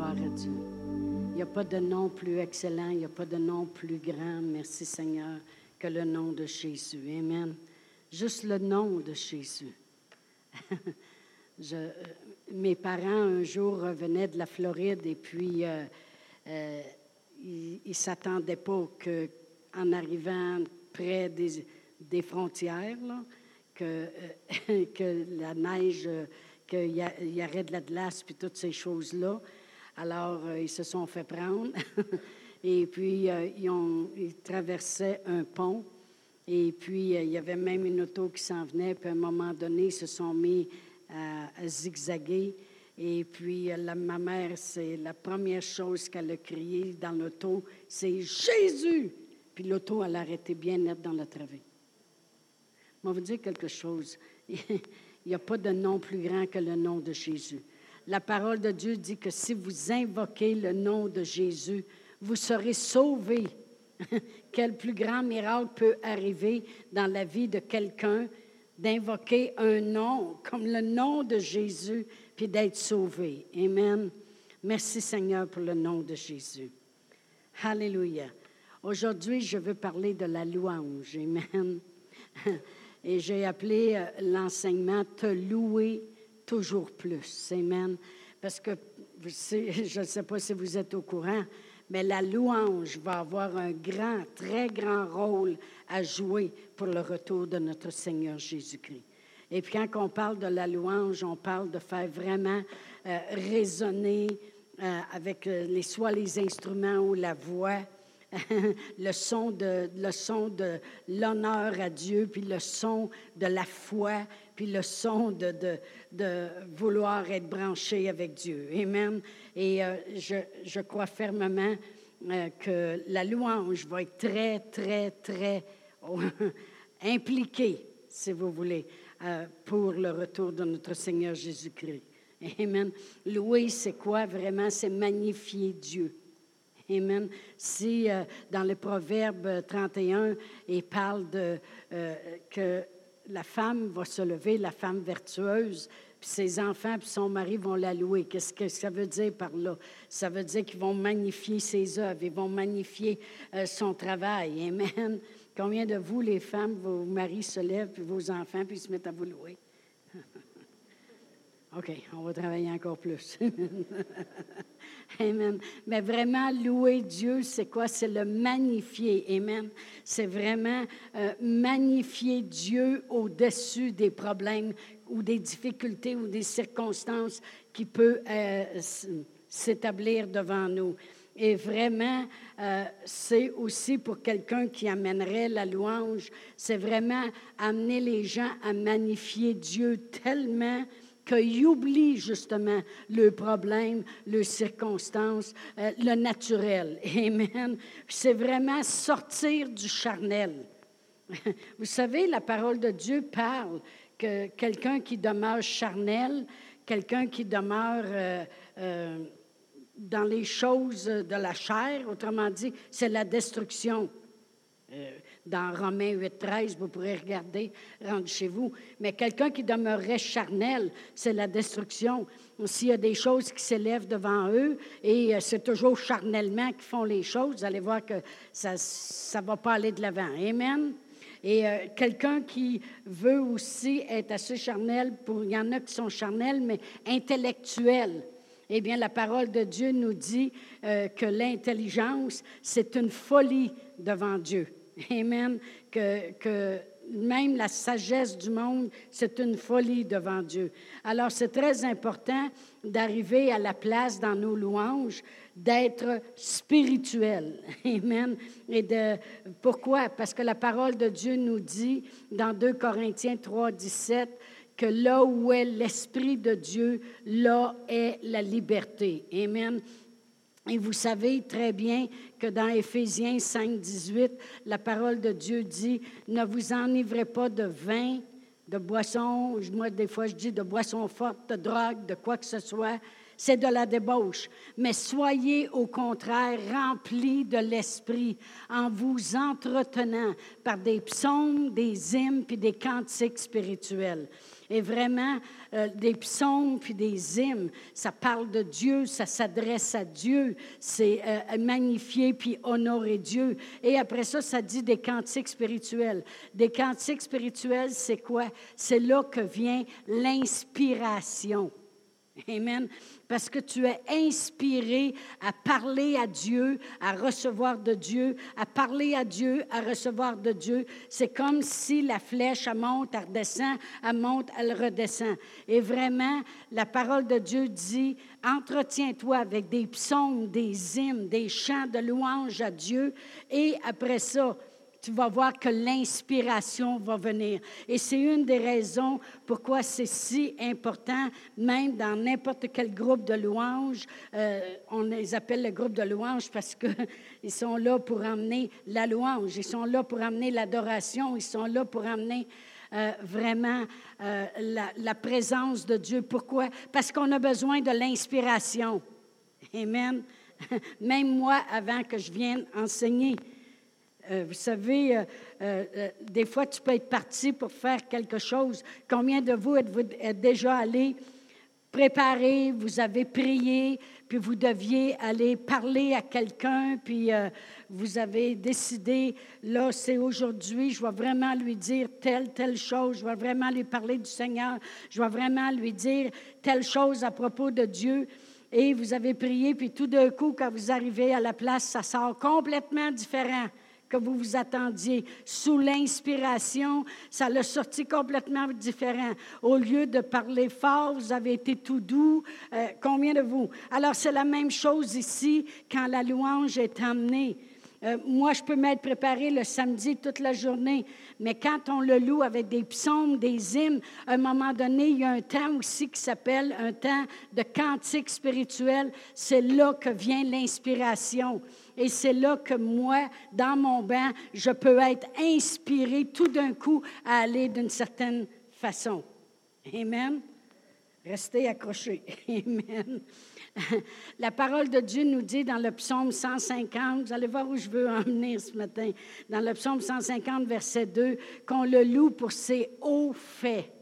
Gloire. Il n'y a pas de nom plus excellent, il n'y a pas de nom plus grand, merci Seigneur, que le nom de Jésus. Amen. Juste le nom de Jésus. Euh, mes parents, un jour, revenaient de la Floride et puis euh, euh, ils ne s'attendaient pas qu'en arrivant près des, frontières, que la neige, qu'il y, y, aurait de la glace, puis toutes ces choses-là. Alors, ils se sont fait prendre. et puis, ils, ont, ils traversaient un pont. Et puis, il y avait même une auto qui s'en venait. Puis, à un moment donné, ils se sont mis à, zigzaguer. Et puis, la, ma mère, c'est la première chose qu'elle a crié dans l'auto, c'est Jésus! Puis l'auto, elle a arrêté bien net dans la travée. Je vais vous dire quelque chose. Il n'y a pas de nom plus grand que le nom de Jésus. La parole de Dieu dit que si vous invoquez le nom de Jésus, vous serez sauvés. Quel plus grand miracle peut arriver dans la vie de quelqu'un d'invoquer un nom comme le nom de Jésus, puis d'être sauvé? Amen. Merci Seigneur pour le nom de Jésus. Alléluia. Aujourd'hui, je veux parler de la louange. Amen. Et j'ai appelé euh, l'enseignement Te louer toujours plus. Amen. Parce que je ne sais pas si vous êtes au courant, mais la louange va avoir un grand, très grand rôle à jouer pour le retour de notre Seigneur Jésus-Christ. Et puis quand on parle de la louange, on parle de faire vraiment euh, résonner euh, avec euh, les, soit les instruments ou la voix, le son de l'honneur à Dieu, puis le son de la foi, puis le son de, vouloir être branché avec Dieu. Amen. Et je, je, crois fermement que la louange va être très, très, très impliqué, si vous voulez, euh, pour le retour de notre Seigneur Jésus-Christ. Amen. Louer, c'est quoi? Vraiment? C'est magnifier Dieu. Amen. Si euh, dans le Proverbe 31, il parle euh, que la femme va se lever, la femme vertueuse, puis ses enfants puis son mari vont la louer. Qu'est-ce que ça veut dire par là? Ça veut dire qu'ils vont magnifier ses œuvres, ils vont magnifier son travail. Amen. Combien de vous, les femmes, vos maris se lèvent, puis vos enfants, puis se mettent à vous louer? OK, on va travailler encore plus. Amen. Mais vraiment, louer Dieu, c'est quoi? C'est le magnifier. Amen. C'est vraiment euh, magnifier Dieu au-dessus des problèmes ou des difficultés ou des circonstances qui peuvent euh, s'établir devant nous. Et vraiment, euh, c'est aussi pour quelqu'un qui amènerait la louange, c'est vraiment amener les gens à magnifier Dieu tellement qu'ils oublient justement le problème, les circonstances, euh, le naturel. Amen. C'est vraiment sortir du charnel. Vous savez, la parole de Dieu parle que quelqu'un qui demeure charnel, quelqu'un qui demeure... Euh, dans les choses de la chair, autrement dit, c'est la destruction. Dans Romains 8, 13, vous pourrez regarder, rentre chez vous. Mais quelqu'un qui demeurerait charnel, c'est la destruction. S'il y a des choses qui s'élèvent devant eux, et euh, c'est toujours charnellement qu'ils font les choses, vous allez voir que ça ne va pas aller de l'avant. Amen. Et euh, quelqu'un qui veut aussi être assez charnel, il y en a qui sont charnels, mais intellectuels. Eh bien, la parole de Dieu nous dit euh, que l'intelligence, c'est une folie devant Dieu. Amen. Que, même la sagesse du monde, c'est une folie devant Dieu. Alors, c'est très important d'arriver à la place dans nos louanges d'être spirituel. Amen. Et de, pourquoi? Parce que la parole de Dieu nous dit dans 2 Corinthiens 3, 17, que là où est l'Esprit de Dieu, là est la liberté. Amen. Et vous savez très bien que dans Éphésiens 5, 18, la parole de Dieu dit, ne vous enivrez pas de vin, de boisson, moi des fois je dis de boisson forte, de drogue, de quoi que ce soit. c'est de la débauche. Mais soyez au contraire remplis de l'Esprit en vous entretenant par des psaumes, des hymnes puis des cantiques spirituels. Et vraiment, euh, des psaumes puis des hymnes, ça parle de Dieu, ça s'adresse à Dieu, c'est euh, magnifier puis honorer Dieu. Et après ça, ça dit des cantiques spirituels. Des cantiques spirituels, c'est quoi? C'est là que vient l'inspiration. Amen. Parce que tu es inspiré à parler à Dieu, à recevoir de Dieu, à parler à Dieu, à recevoir de Dieu. C'est comme si la flèche, elle monte, elle redescend, elle monte, elle redescend. Et vraiment, la parole de Dieu dit, entretiens-toi avec des psaumes, des hymnes, des chants de louange à Dieu. Et après ça, tu vas voir que l'inspiration va venir. Et c'est une des raisons pourquoi c'est si important, même dans n'importe quel groupe de louanges. Euh, on les appelle le groupe de louanges parce qu'ils sont là pour amener la louange, ils sont là pour amener l'adoration, ils sont là pour amener euh, vraiment euh, la, la présence de Dieu. Pourquoi? Parce qu'on a besoin de l'inspiration. Amen. Même moi, avant que je vienne enseigner, euh, vous savez, euh, euh, des fois, tu peux être parti pour faire quelque chose. Combien de vous êtes-vous déjà allé préparer, vous avez prié, puis vous deviez aller parler à quelqu'un, puis vous avez décidé, là, c'est aujourd'hui, je vais vraiment lui dire telle, telle chose, je vais vraiment lui parler du Seigneur, je vais vraiment lui dire telle chose à propos de Dieu. Et vous avez prié, puis tout d'un coup, quand vous arrivez à la place, ça sort complètement différent que vous vous attendiez. Sous l'inspiration, ça l'a sorti complètement différent. Au lieu de parler fort, vous avez été tout doux. Euh, combien de vous? Alors, c'est la même chose ici quand la louange est emmenée. Euh, moi, je peux m'être préparé le samedi toute la journée, mais quand on le loue avec des psaumes, des hymnes, à un moment donné, il y a un temps aussi qui s'appelle un temps de cantique spirituel. C'est là que vient l'inspiration. Et c'est là que moi, dans mon bain, je peux être inspiré tout d'un coup à aller d'une certaine façon. Amen. Restez accrochés. Amen. La parole de Dieu nous dit dans le psaume 150, vous allez voir où je veux en venir ce matin, dans le psaume 150, verset 2, qu'on le loue pour ses hauts faits.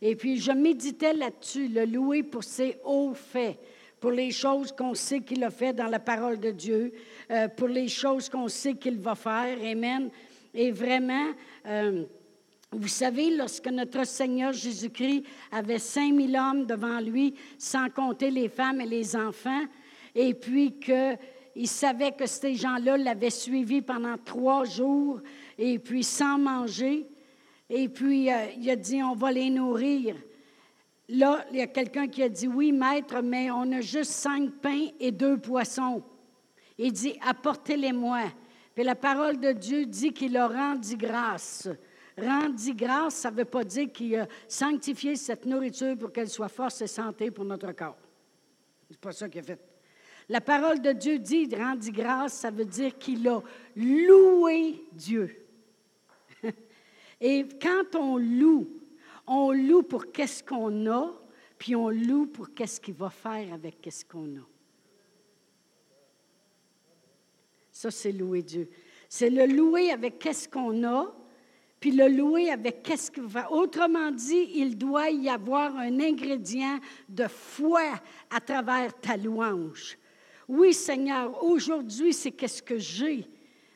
Et puis, je méditais là-dessus, le louer pour ses hauts faits, pour les choses qu'on sait qu'il a fait dans la parole de Dieu, euh, pour les choses qu'on sait qu'il va faire. Amen. Et vraiment, euh, vous savez, lorsque notre Seigneur Jésus-Christ avait 5000 hommes devant lui, sans compter les femmes et les enfants, et puis qu'il savait que ces gens-là l'avaient suivi pendant trois jours, et puis sans manger, et puis euh, il a dit, on va les nourrir. Là, il y a quelqu'un qui a dit, oui, maître, mais on a juste cinq pains et deux poissons. Il dit, apportez-les-moi. Puis la parole de Dieu dit qu'il a rendu grâce. Rendit grâce, ça ne veut pas dire qu'il a sanctifié cette nourriture pour qu'elle soit force et santé pour notre corps. C'est pas ça qu'il a fait. La parole de Dieu dit rendit grâce, ça veut dire qu'il a loué Dieu. Et quand on loue, on loue pour qu'est-ce qu'on a, puis on loue pour qu'est-ce qu'il va faire avec qu'est-ce qu'on a. Ça, c'est louer Dieu. C'est le louer avec qu'est-ce qu'on a, puis le louer avec qu'est-ce qu'il va. Autrement dit, il doit y avoir un ingrédient de foi à travers ta louange. Oui, Seigneur, aujourd'hui, c'est qu'est-ce que j'ai,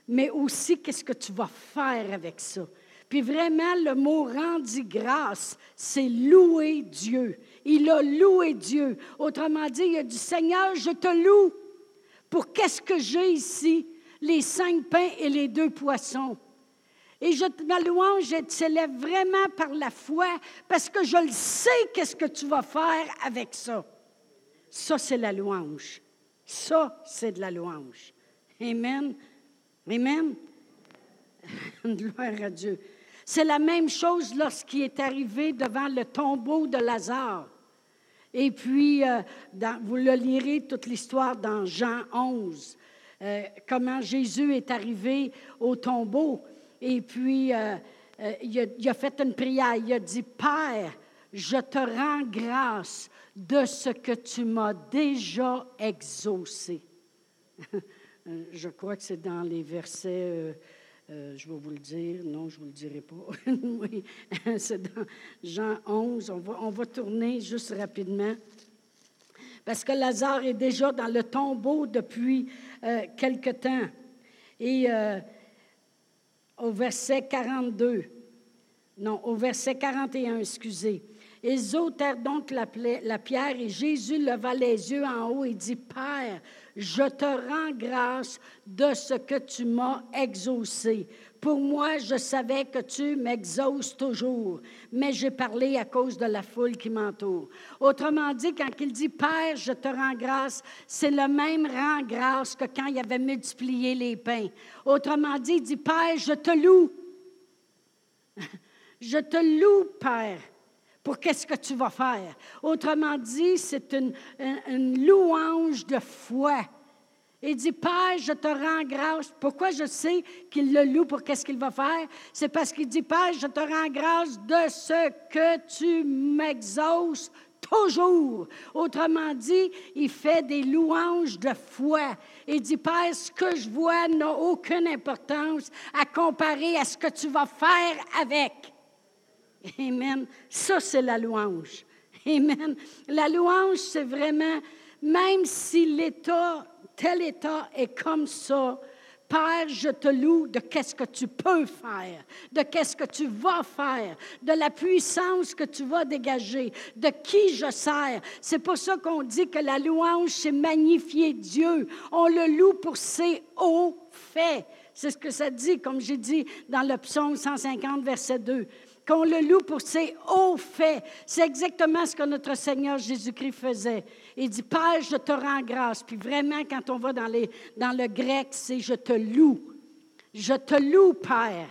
mais aussi qu'est-ce que tu vas faire avec ça. Puis vraiment, le mot rendu grâce, c'est louer Dieu. Il a loué Dieu. Autrement dit, il a dit, Seigneur, je te loue pour qu'est-ce que j'ai ici, les cinq pains et les deux poissons. Et je, ma louange, elle s'élève vraiment par la foi parce que je le sais qu'est-ce que tu vas faire avec ça. Ça, c'est la louange. Ça, c'est de la louange. Amen. Amen. Gloire à Dieu. C'est la même chose lorsqu'il est arrivé devant le tombeau de Lazare. Et puis, euh, vous le lirez toute l'histoire dans Jean 11, euh, comment Jésus est arrivé au tombeau. Et puis, euh, euh, il, a, fait une prière. Il a dit, Père, je te rends grâce de ce que tu m'as déjà exaucé. je crois que c'est dans les versets, je vais vous le dire, non, je ne vous le dirai pas. oui, c'est dans Jean 11. On va, on va tourner juste rapidement. Parce que Lazare est déjà dans le tombeau depuis euh, quelque temps. Et au verset 42, non, au verset 41, excusez. Ils ôtèrent donc la, la, pierre et Jésus leva les yeux en haut et dit, Père, je te rends grâce de ce que tu m'as exaucé. Pour moi, je savais que tu m'exauces toujours, mais j'ai parlé à cause de la foule qui m'entoure. Autrement dit, quand il dit Père, je te rends grâce, c'est le même rend grâce que quand il avait multiplié les pains. Autrement dit, il dit Père, je te loue. je te loue, Père pour qu'est-ce que tu vas faire. Autrement dit, c'est une, une, louange de foi. Il dit, Père, je te rends grâce. Pourquoi je sais qu'il le loue pour qu'est-ce qu'il va faire? C'est parce qu'il dit, Père, je te rends grâce de ce que tu m'exauces toujours. Autrement dit, il fait des louanges de foi. Il dit, Père, ce que je vois n'a aucune importance à comparer à ce que tu vas faire avec. Amen. Ça, c'est la louange. Amen. La louange, c'est vraiment, même si l'État, tel État est comme ça, Père, je te loue de qu'est-ce que tu peux faire, de qu'est-ce que tu vas faire, de la puissance que tu vas dégager, de qui je sers. C'est pour ça qu'on dit que la louange, c'est magnifier Dieu. On le loue pour ses hauts faits. C'est ce que ça dit, comme j'ai dit dans le psaume 150, verset 2 qu'on le loue pour ses hauts faits. C'est exactement ce que notre Seigneur Jésus-Christ faisait. Il dit, Père, je te rends grâce. Puis vraiment, quand on va dans, les, dans le grec, c'est je te loue. Je te loue, Père,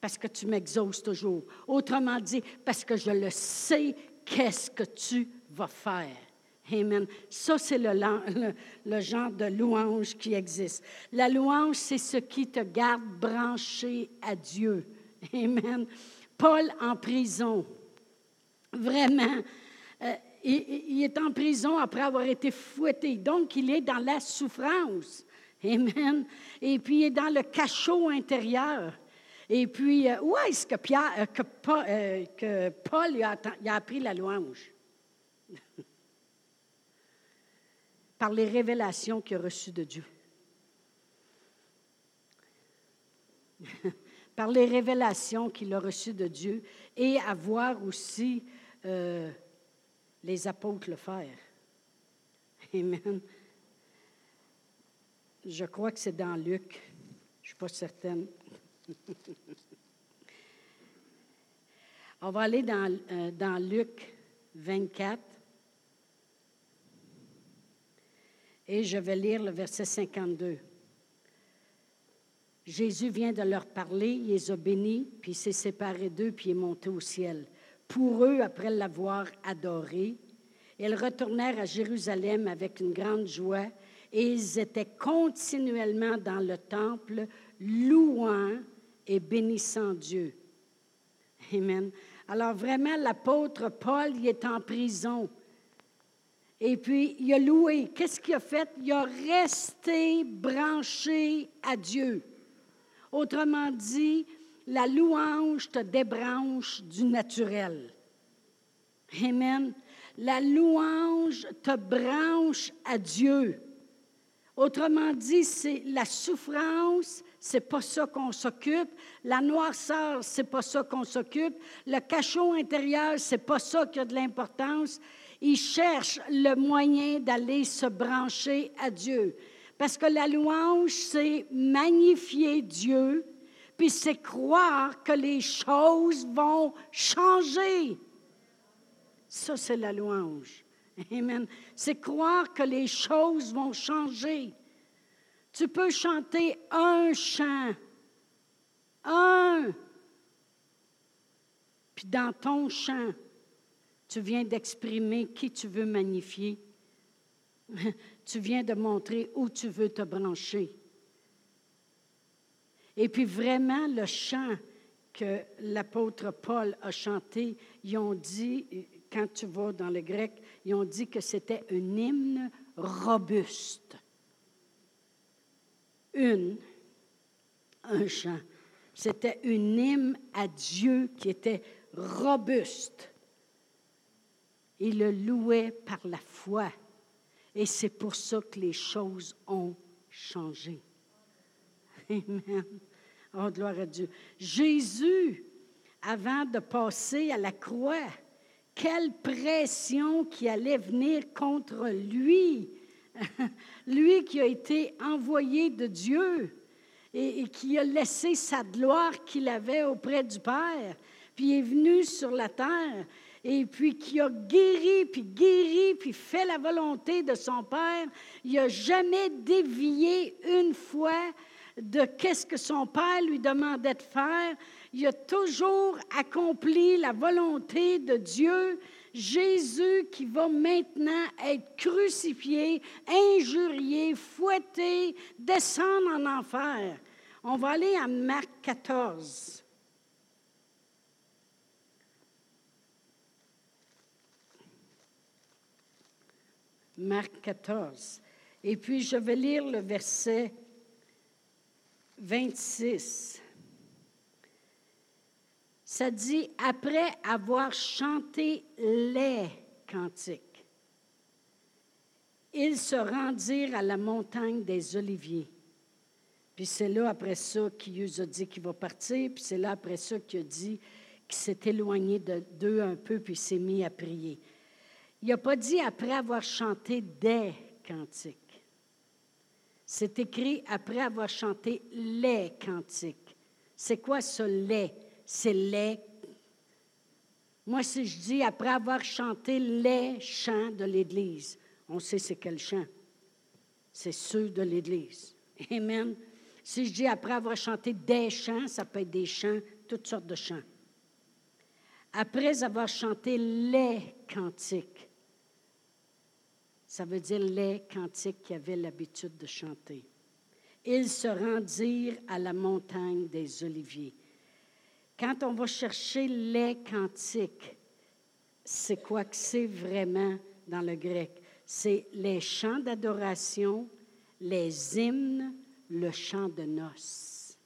parce que tu m'exauces toujours. Autrement dit, parce que je le sais, qu'est-ce que tu vas faire. Amen. Ça, c'est le, le, le, genre de louange qui existe. La louange, c'est ce qui te garde branché à Dieu. Amen. Paul en prison. Vraiment. Euh, il, est en prison après avoir été fouetté. Donc, il est dans la souffrance. Amen. Et puis, il est dans le cachot intérieur. Et puis, euh, où est-ce que, Pierre, euh, que, Paul, a, a appris la louange? Par les révélations qu'il a reçues de Dieu. par les révélations qu'il a reçues de Dieu et à voir aussi euh, les apôtres le faire. Amen. Je crois que c'est dans Luc. Je ne suis pas certaine. On va aller dans, euh, dans Luc 24. Et je vais lire le verset 52. Jésus vient de leur parler, il les a bénis, puis s'est séparé d'eux, puis est monté au ciel. Pour eux, après l'avoir adoré, ils retournèrent à Jérusalem avec une grande joie et ils étaient continuellement dans le temple, louant et bénissant Dieu. Amen. Alors vraiment, l'apôtre Paul, il est en prison. Et puis, il a loué. Qu'est-ce qu'il a fait? Il a resté branché à Dieu. Autrement dit, la louange te débranche du naturel. Amen. La louange te branche à Dieu. Autrement dit, c'est la souffrance, c'est pas ça qu'on s'occupe. La noirceur, c'est pas ça qu'on s'occupe. Le cachot intérieur, c'est pas ça qui a de l'importance. Il cherche le moyen d'aller se brancher à Dieu. Parce que la louange, c'est magnifier Dieu, puis c'est croire que les choses vont changer. Ça, c'est la louange. Amen. C'est croire que les choses vont changer. Tu peux chanter un chant, un, puis dans ton chant, tu viens d'exprimer qui tu veux magnifier. tu viens de montrer où tu veux te brancher. Et puis vraiment, le chant, que l'apôtre Paul a chanté, ils ont dit, quand tu vas dans le grec, ils ont dit que c'était un hymne robuste. Une, un chant. C'était une hymne à Dieu qui était robuste. Il le louait par la foi. Et c'est pour ça que les choses ont changé. Amen. Oh, gloire à Dieu. Jésus, avant de passer à la croix, quelle pression qui allait venir contre lui. lui qui a été envoyé de Dieu et, qui a laissé sa gloire qu'il avait auprès du Père, puis est venu sur la terre et puis qui a guéri, puis guéri, puis fait la volonté de son Père. Il n'a jamais dévié une fois de qu'est-ce que son Père lui demandait de faire. Il a toujours accompli la volonté de Dieu. Jésus qui va maintenant être crucifié, injurié, fouetté, descendre en enfer. On va aller à Marc 14. Marc 14. Et puis je vais lire le verset 26. Ça dit, après avoir chanté les cantiques, ils se rendirent à la montagne des Oliviers. Puis c'est là, après ça, qu'il a dit qu'il va partir. Puis c'est là, après ça, qu'il a dit qu'il s'est éloigné d'eux un peu, puis s'est mis à prier. Il n'a pas dit après avoir chanté des cantiques. C'est écrit après avoir chanté les cantiques. C'est quoi ce les? C'est les. Moi, si je dis après avoir chanté les chants de l'Église, on sait c'est quel chant. C'est ceux de l'Église. Amen. Si je dis après avoir chanté des chants, ça peut être des chants, toutes sortes de chants. Après avoir chanté les cantiques, ça veut dire les cantiques qui avaient l'habitude de chanter. Ils se rendirent à la montagne des Oliviers. Quand on va chercher les cantiques, c'est quoi que c'est vraiment dans le grec? C'est les chants d'adoration, les hymnes, le chant de noces.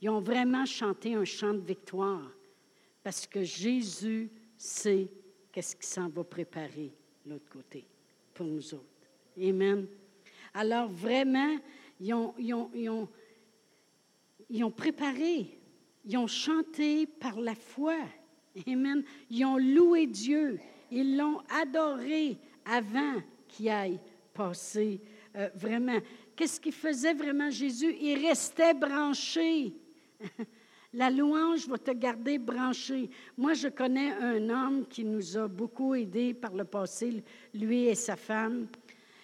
Ils ont vraiment chanté un chant de victoire parce que Jésus sait qu'est-ce qui s'en va préparer de l'autre côté nous autres. Amen. Alors vraiment, ils ont, ils ont, ils ont, ils ont préparé, ils ont chanté par la foi. Amen. Ils ont loué Dieu. Ils l'ont adoré avant qu'il aille passer. Euh, vraiment, qu'est-ce qu'il faisait vraiment Jésus? Il restait branché. La louange va te garder branché. Moi, je connais un homme qui nous a beaucoup aidés par le passé, lui et sa femme.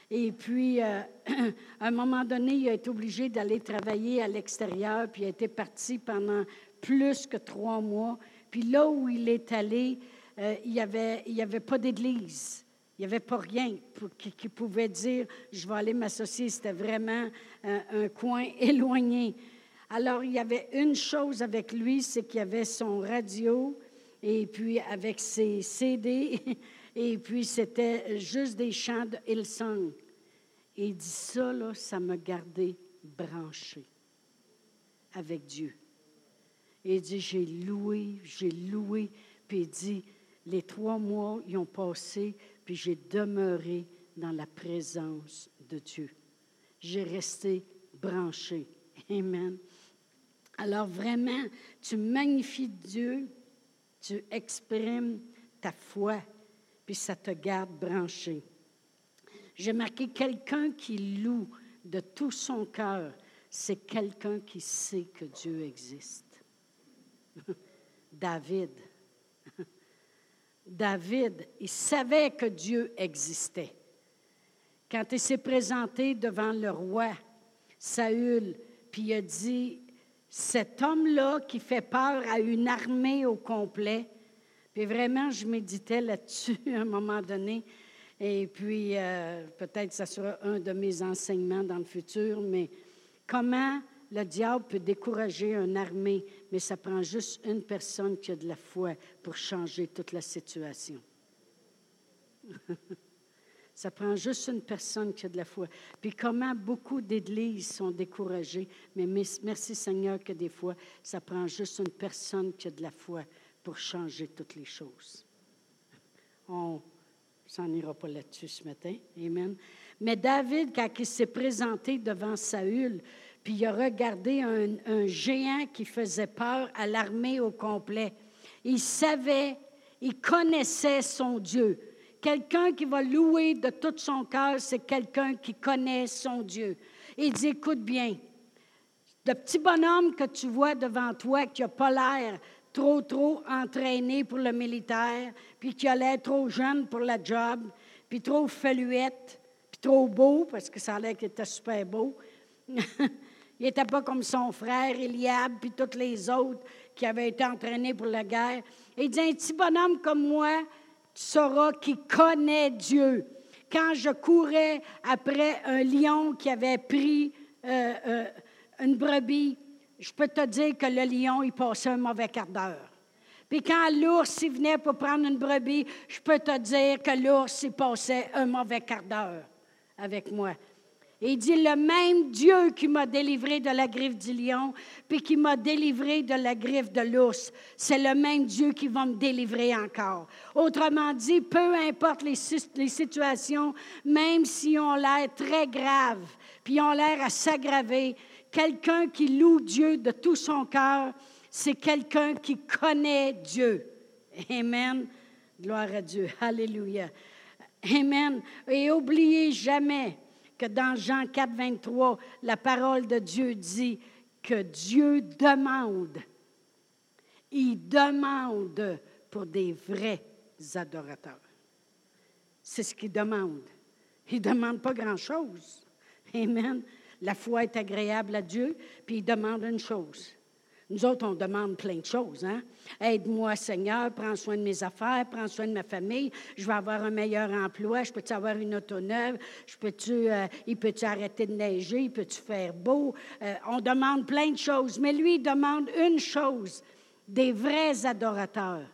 Et puis, euh, à un moment donné, il a été obligé d'aller travailler à l'extérieur, puis il a été parti pendant plus que trois mois. Puis là où il est allé, euh, il n'y avait, pas d'église. Il n'y avait pas rien qui, pouvait dire, je vais aller m'associer. C'était vraiment euh, un coin éloigné. Alors, il y avait une chose avec lui, c'est qu'il y avait son radio et puis avec ses CD, et puis c'était juste des chants de Hillsong. Et il dit ça, là, ça m'a gardé branché avec Dieu. Et il dit, j'ai loué, j'ai loué, puis il dit, les trois mois, ils ont passé, puis j'ai demeuré dans la présence de Dieu. J'ai resté branché. Amen. Alors vraiment, tu magnifies Dieu, tu exprimes ta foi, puis ça te garde branché. J'ai marqué quelqu'un qui loue de tout son cœur, c'est quelqu'un qui sait que Dieu existe. David. David, il savait que Dieu existait. Quand il s'est présenté devant le roi Saül, puis il a dit, cet homme-là qui fait peur à une armée au complet. Puis vraiment, je méditais là-dessus à un moment donné. Et puis, euh, peut-être ça sera un de mes enseignements dans le futur, mais comment le diable peut décourager une armée, mais ça prend juste une personne qui a de la foi pour changer toute la situation. ça prend juste une personne qui a de la foi. Puis comment beaucoup d'églises sont découragées, mais merci Seigneur que des fois, ça prend juste une personne qui a de la foi pour changer toutes les choses. On s'en ira pas là-dessus ce matin. Amen. Mais David, quand il s'est présenté devant Saül, puis il a regardé un, géant qui faisait peur à l'armée au complet. Il savait, il connaissait son Dieu. Quelqu'un qui va louer de tout son cœur, c'est quelqu'un qui connaît son Dieu. Il dit, écoute bien, le petit bonhomme que tu vois devant toi, qui n'a pas l'air trop, trop entraîné pour le militaire, puis qui a l'air trop jeune pour la job, puis trop feluette, puis trop beau, parce que ça a l'air qu'il était super beau. Il n'était pas comme son frère Eliab, puis tous les autres qui avaient été entraînés pour la guerre. il dit, un petit bonhomme comme moi, sauras qui connaît Dieu. Quand je courais après un lion qui avait pris euh, euh, une brebis, je peux te dire que le lion, il passait un mauvais quart d'heure. Puis quand l'ours, il venait pour prendre une brebis, je peux te dire que l'ours, il passait un mauvais quart d'heure avec moi. Et il dit, le même Dieu qui m'a délivré de la griffe du lion, puis qui m'a délivré de la griffe de l'ours, c'est le même Dieu qui va me délivrer encore. Autrement dit, peu importe les, situations, même si on l'air très graves, puis on l'air à s'aggraver, quelqu'un qui loue Dieu de tout son cœur, c'est quelqu'un qui connaît Dieu. Amen. Gloire à Dieu. Alléluia. Amen. Et oubliez jamais, que dans Jean 4, 23, la parole de Dieu dit que Dieu demande. Il demande pour des vrais adorateurs. C'est ce qu'il demande. Il ne demande pas grand-chose. Amen. La foi est agréable à Dieu, puis il demande une chose nous autres, on demande plein de choses. Hein? Aide-moi, Seigneur, prends soin de mes affaires, prends soin de ma famille, je vais avoir un meilleur emploi, je peux-tu avoir une auto je peux-tu, euh, il peut-tu arrêter de neiger, il peut-tu faire beau? Euh, on demande plein de choses, mais lui, il demande une chose, des vrais adorateurs,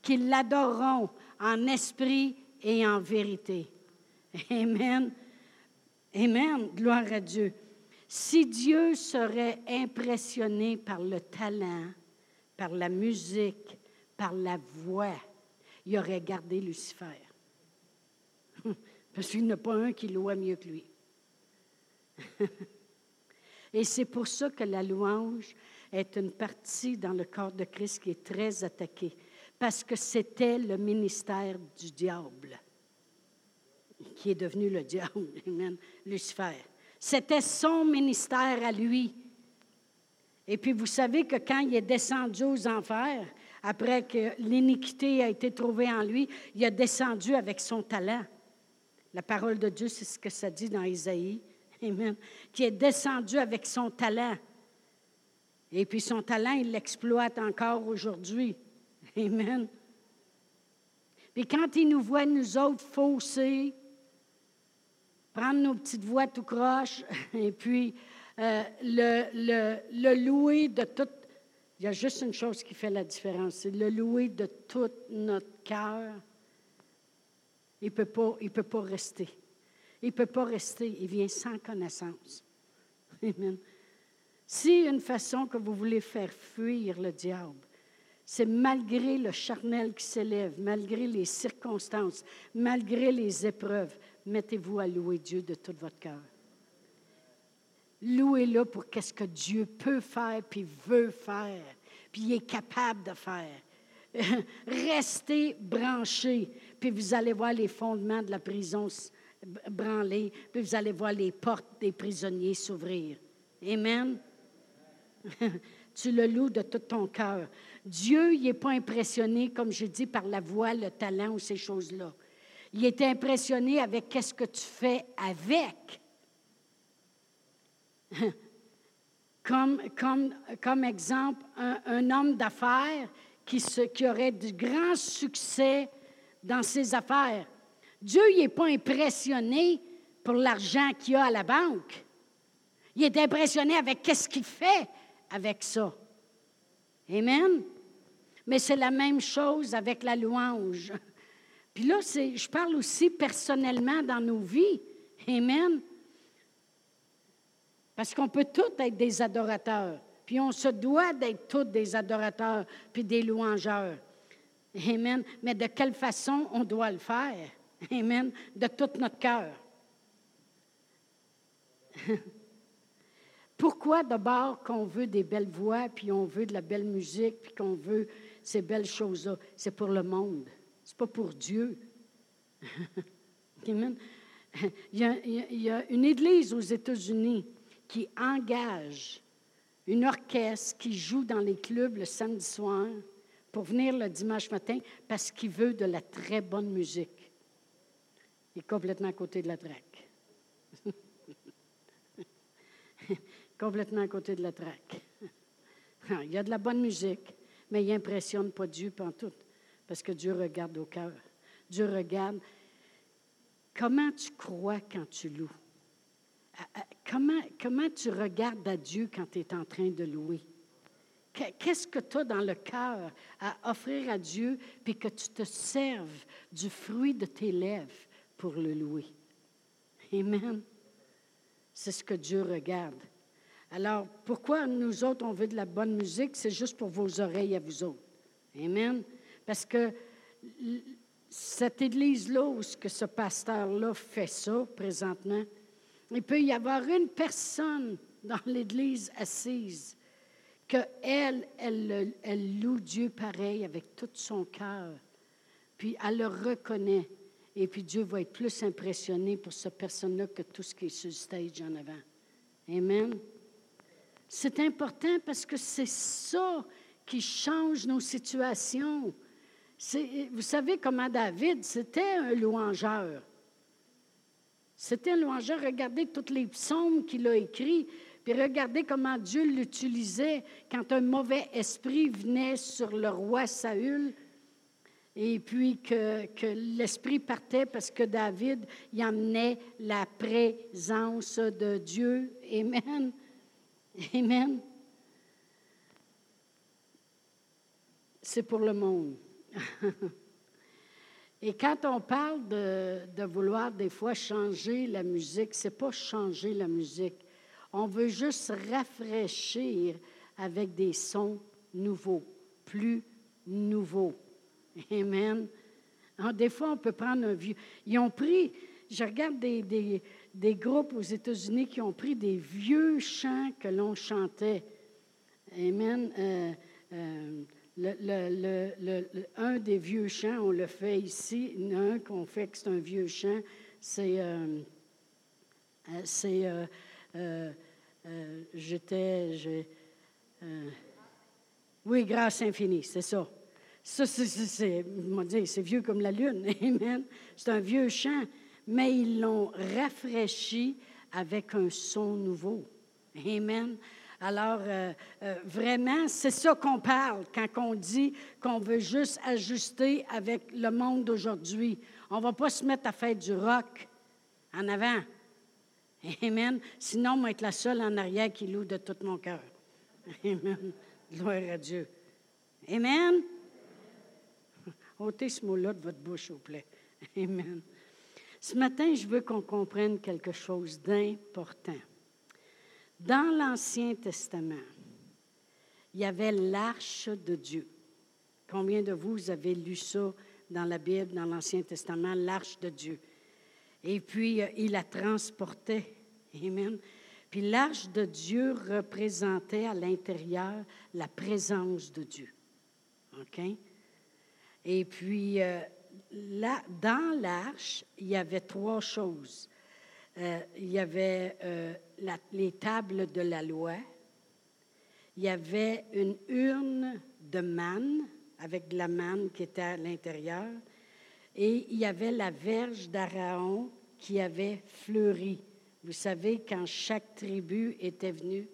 qui l'adoreront en esprit et en vérité. Amen. Amen. Gloire à Dieu. Si Dieu serait impressionné par le talent, par la musique, par la voix, il aurait gardé Lucifer. Parce qu'il n'y a pas un qui loue mieux que lui. Et c'est pour ça que la louange est une partie dans le corps de Christ qui est très attaquée. Parce que c'était le ministère du diable, qui est devenu le diable, Lucifer. C'était son ministère à lui. Et puis vous savez que quand il est descendu aux enfers, après que l'iniquité a été trouvée en lui, il a descendu avec son talent. La parole de Dieu, c'est ce que ça dit dans Isaïe. Amen. Qui est descendu avec son talent. Et puis son talent, il l'exploite encore aujourd'hui. Amen. Puis quand il nous voit, nous autres, faussés, prendre nos petites voix tout croche et puis euh, le, louer de tout. Il y a juste une chose qui fait la différence, c'est le louer de tout notre cœur. Il ne peut, pas, peut pas rester. Il ne peut pas rester. Il vient sans connaissance. Amen. Si une façon que vous voulez faire fuir le diable, c'est malgré le charnel qui s'élève, malgré les circonstances, malgré les épreuves, mettez-vous à louer Dieu de tout votre cœur. Louez-le pour qu'est-ce que Dieu peut faire, puis veut faire, puis est capable de faire. Restez branchés, puis vous allez voir les fondements de la prison branler, puis vous allez voir les portes des prisonniers s'ouvrir. Amen. tu le loues de tout ton cœur. Dieu, il n'est pas impressionné, comme je dis, par la voix, le talent ou ces choses-là. Il est impressionné avec qu'est-ce que tu fais avec. Comme, comme, comme exemple, un, homme d'affaires qui, qui aurait du grand succès dans ses affaires. Dieu n'est pas impressionné pour l'argent qu'il a à la banque. Il est impressionné avec qu'est-ce qu'il fait avec ça. Amen? Mais c'est la même chose avec la louange. Puis là, je parle aussi personnellement dans nos vies. Amen. Parce qu'on peut tous être des adorateurs. Puis on se doit d'être tous des adorateurs, puis des louangeurs. Amen. Mais de quelle façon on doit le faire? Amen. De tout notre cœur. Pourquoi d'abord qu'on veut des belles voix, puis on veut de la belle musique, puis qu'on veut ces belles choses-là? C'est pour le monde. C'est pas pour Dieu. Il y, a, une église aux États-Unis qui engage une orchestre qui joue dans les clubs le samedi soir pour venir le dimanche matin parce qu'il veut de la très bonne musique. Il est complètement à côté de la traque. complètement à côté de la traque. il y a de la bonne musique, mais il n'impressionne pas Dieu tout, parce que Dieu regarde au cœur. Dieu regarde comment tu crois quand tu loues. Comment, comment tu regardes à Dieu quand tu es en train de louer? Qu'est-ce que tu as dans le cœur à offrir à Dieu, puis que tu te serves du fruit de tes lèvres pour le louer? Amen. C'est ce que Dieu regarde. Alors, pourquoi nous autres, on veut de la bonne musique? C'est juste pour vos oreilles à vous autres. Amen. Parce que cette église-là, où ce, pasteur-là fait ça présentement, il peut y avoir une personne dans l'Église assise que elle, elle, loue Dieu pareil avec tout son cœur. Puis elle le reconnaît. Et puis Dieu va être plus impressionné pour cette personne-là que tout ce qui est sur le stage en avant. Amen. C'est important parce que c'est ça qui change nos situations. Vous savez comment David, c'était un louangeur. C'était un louangeur. Regardez tous les psaumes qu'il a écrits, puis regardez comment Dieu l'utilisait quand un mauvais esprit venait sur le roi Saül, et puis que, que l'esprit partait parce que David y emmenait la présence de Dieu. Amen. Amen. C'est pour le monde. Et quand on parle de, vouloir des fois changer la musique, c'est pas changer la musique. On veut juste rafraîchir avec des sons nouveaux, plus nouveaux. Amen. Alors, des fois, on peut prendre un vieux. Ils ont pris, je regarde des, des, groupes aux États-Unis qui ont pris des vieux chants que l'on chantait. Amen. Euh, euh, le, le, un des vieux chants, on le fait ici. Un qu'on fait que c'est un vieux chant, c'est. Euh, euh, c'est. Euh, j'étais. oui, grâce infinie, c'est ça. Ça, c'est, c'est vieux comme la lune. Amen. C'est un vieux chant, mais ils l'ont rafraîchi avec un son nouveau. Amen. Alors, euh, euh, vraiment, c'est ça qu'on parle quand on dit qu'on veut juste ajuster avec le monde d'aujourd'hui. On ne va pas se mettre à faire du rock en avant. Amen. Sinon, moi, être la seule en arrière qui loue de tout mon cœur. Amen. Gloire à Dieu. Amen. Ôtez ce mot-là de votre bouche, s'il vous plaît. Amen. Ce matin, je veux qu'on comprenne quelque chose d'important. Dans l'Ancien Testament, il y avait l'arche de Dieu. Combien de vous avez lu ça dans la Bible, dans l'Ancien Testament, l'arche de Dieu? Et puis, euh, il la transportait. Amen. Puis l'arche de Dieu représentait à l'intérieur la présence de Dieu. OK? Et puis, euh, là, dans l'arche, il y avait trois choses. Euh, il y avait les tables de la loi, il y avait une urne de manne avec de la manne qui était à l'intérieur, et il y avait la verge d'Araon qui avait fleuri. Vous savez, quand chaque tribu était venue,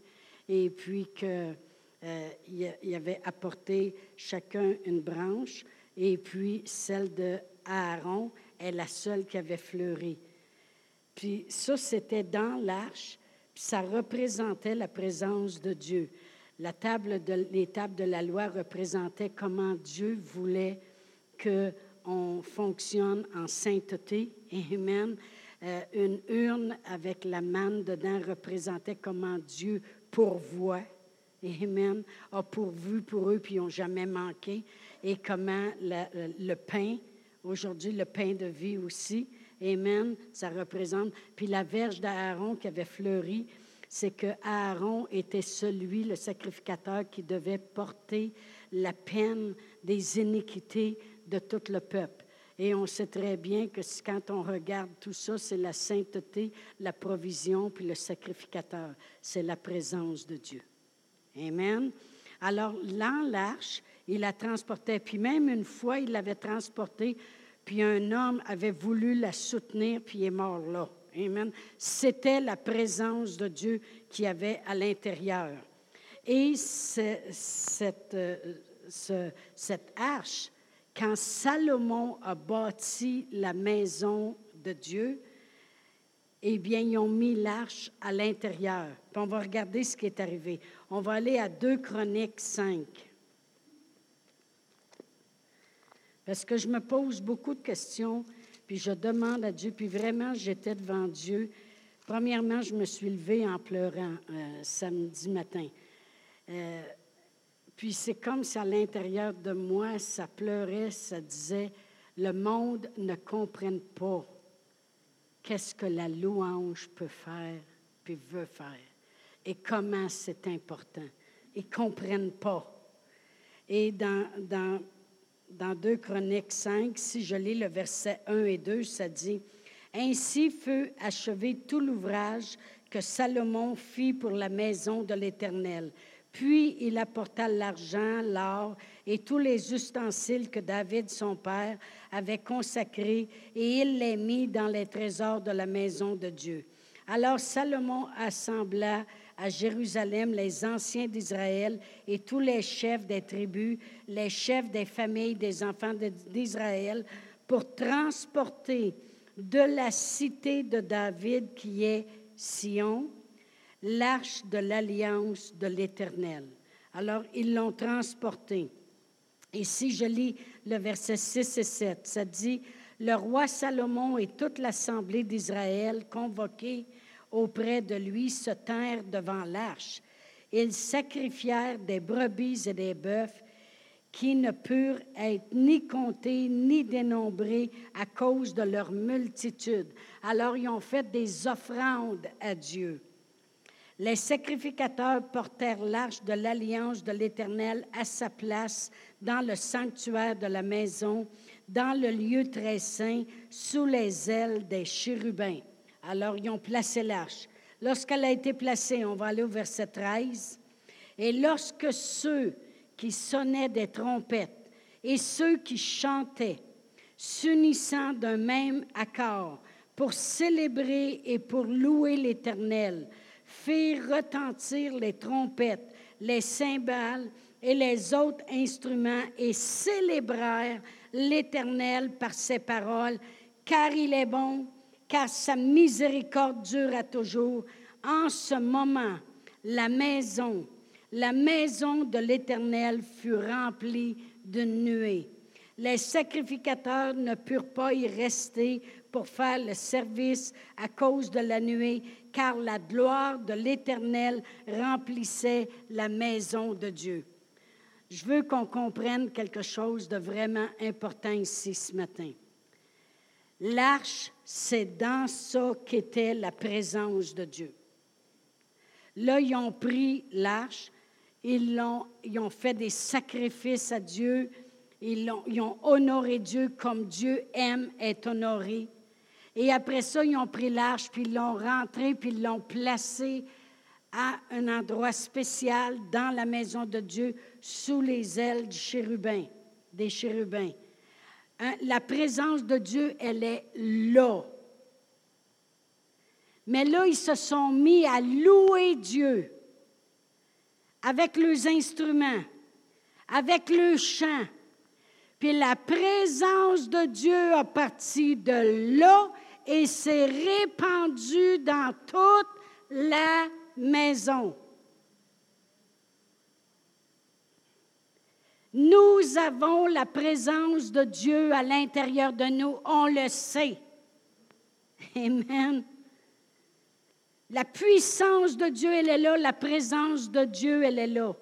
et puis qu'il euh, y avait apporté chacun une branche, et puis celle de Aaron est la seule qui avait fleuri. Puis ça, c'était dans l'arche. Ça représentait la présence de Dieu. La table de, les tables de la loi représentaient comment Dieu voulait qu'on fonctionne en sainteté. Amen. Euh, une urne avec la manne dedans représentait comment Dieu pourvoit. Amen. A pourvu pour eux, puis ils n'ont jamais manqué. Et comment le pain, aujourd'hui le pain de vie aussi, Amen. Ça représente. Puis la verge d'Aaron qui avait fleuri, c'est que Aaron était celui, le sacrificateur, qui devait porter la peine des iniquités de tout le peuple. Et on sait très bien que quand on regarde tout ça, c'est la sainteté, la provision, puis le sacrificateur. C'est la présence de Dieu. Amen. Alors, là, l'arche, il la transportait. Puis même une fois, il l'avait transportée puis un homme avait voulu la soutenir, puis il est mort là. Amen. C'était la présence de Dieu qui avait à l'intérieur. Et cette, euh, cette arche, quand Salomon a bâti la maison de Dieu, eh bien, ils ont mis l'arche à l'intérieur. On va regarder ce qui est arrivé. On va aller à 2 Chroniques 5. Parce que je me pose beaucoup de questions, puis je demande à Dieu, puis vraiment, j'étais devant Dieu. Premièrement, je me suis levée en pleurant euh, samedi matin. Euh, puis c'est comme si à l'intérieur de moi, ça pleurait, ça disait, le monde ne comprenne pas qu'est-ce que la louange peut faire, puis veut faire, et comment c'est important. Ils ne comprennent pas. Et dans, dans dans 2 Chroniques 5, si je lis le verset 1 et 2, ça dit Ainsi fut achevé tout l'ouvrage que Salomon fit pour la maison de l'Éternel. Puis il apporta l'argent, l'or et tous les ustensiles que David, son père, avait consacrés, et il les mit dans les trésors de la maison de Dieu. Alors Salomon assembla à Jérusalem les anciens d'Israël et tous les chefs des tribus, les chefs des familles des enfants d'Israël, pour transporter de la cité de David qui est Sion, l'arche de l'alliance de l'Éternel. Alors, ils l'ont transporté. Et si je lis le verset 6 et 7, ça dit, le roi Salomon et toute l'assemblée d'Israël convoqués auprès de lui se tinrent devant l'arche. Ils sacrifièrent des brebis et des bœufs qui ne purent être ni comptés ni dénombrés à cause de leur multitude. Alors ils ont fait des offrandes à Dieu. Les sacrificateurs portèrent l'arche de l'alliance de l'Éternel à sa place dans le sanctuaire de la maison, dans le lieu très saint, sous les ailes des chérubins. Alors, ils ont placé l'arche. Lorsqu'elle a été placée, on va aller au verset 13. Et lorsque ceux qui sonnaient des trompettes et ceux qui chantaient, s'unissant d'un même accord pour célébrer et pour louer l'Éternel, firent retentir les trompettes, les cymbales et les autres instruments et célébrèrent l'Éternel par ses paroles, car il est bon, car sa miséricorde dure à toujours. En ce moment, la maison, la maison de l'Éternel fut remplie de nuées. Les sacrificateurs ne purent pas y rester pour faire le service à cause de la nuée, car la gloire de l'Éternel remplissait la maison de Dieu. Je veux qu'on comprenne quelque chose de vraiment important ici ce matin. L'arche, c'est dans ça qu'était la présence de Dieu. Là, ils ont pris l'arche, ils, ont, ils ont fait des sacrifices à Dieu, ils ont, ils ont honoré Dieu comme Dieu aime être honoré. Et après ça, ils ont pris l'arche, puis ils l'ont rentré, puis ils l'ont placé à un endroit spécial dans la maison de Dieu, sous les ailes du chérubin, des chérubins. Hein, la présence de Dieu, elle est là. Mais là, ils se sont mis à louer Dieu avec leurs instruments, avec le chant. Puis la présence de Dieu a parti de là et s'est répandue dans toute la maison. Nous avons la présence de Dieu à l'intérieur de nous, on le sait. Amen. La puissance de Dieu, elle est là, la présence de Dieu, elle est là.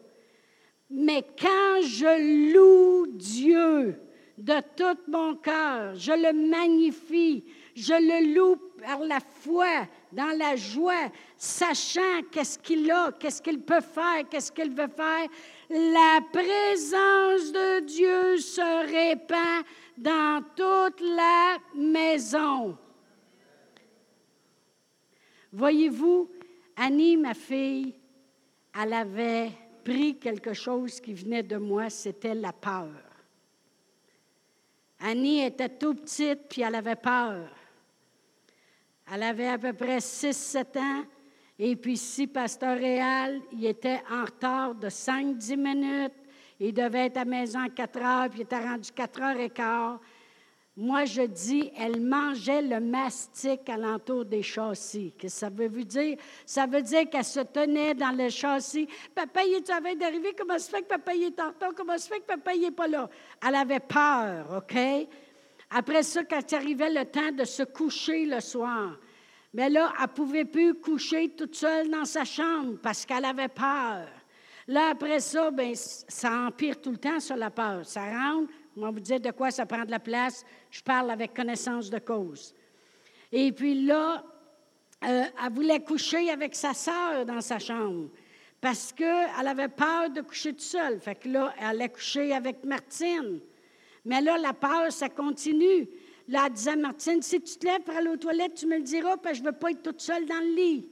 Mais quand je loue Dieu de tout mon cœur, je le magnifie, je le loue par la foi, dans la joie, sachant qu'est-ce qu'il a, qu'est-ce qu'il peut faire, qu'est-ce qu'il veut faire, la présence de Dieu se répand dans toute la maison. Voyez-vous, Annie, ma fille, elle avait pris quelque chose qui venait de moi, c'était la peur. Annie était tout petite, puis elle avait peur. Elle avait à peu près 6-7 ans. Et puis si Pasteur Réal, il était en retard de 5-10 minutes, il devait être à la maison à 4 heures, puis il était rendu 4 heures et quart. Moi, je dis, elle mangeait le mastic alentour des châssis. Qu'est-ce que ça veut dire? Ça veut dire qu'elle se tenait dans le châssis. Papa, il est avait d'arriver? Comment se fait que papa il est en retard? Comment se fait que papa n'est pas là? Elle avait peur, OK? Après ça, quand il arrivait le temps de se coucher le soir, mais là, elle ne pouvait plus coucher toute seule dans sa chambre parce qu'elle avait peur. Là, après ça, ben, ça empire tout le temps sur la peur. Ça rentre, on vous dire de quoi ça prend de la place. Je parle avec connaissance de cause. Et puis là, euh, elle voulait coucher avec sa sœur dans sa chambre parce qu'elle avait peur de coucher toute seule. Fait que là, elle allait coucher avec Martine. Mais là, la peur, ça continue. Là, elle disait à Martine, si tu te lèves pour aller aux toilettes, tu me le diras, parce que je ne veux pas être toute seule dans le lit.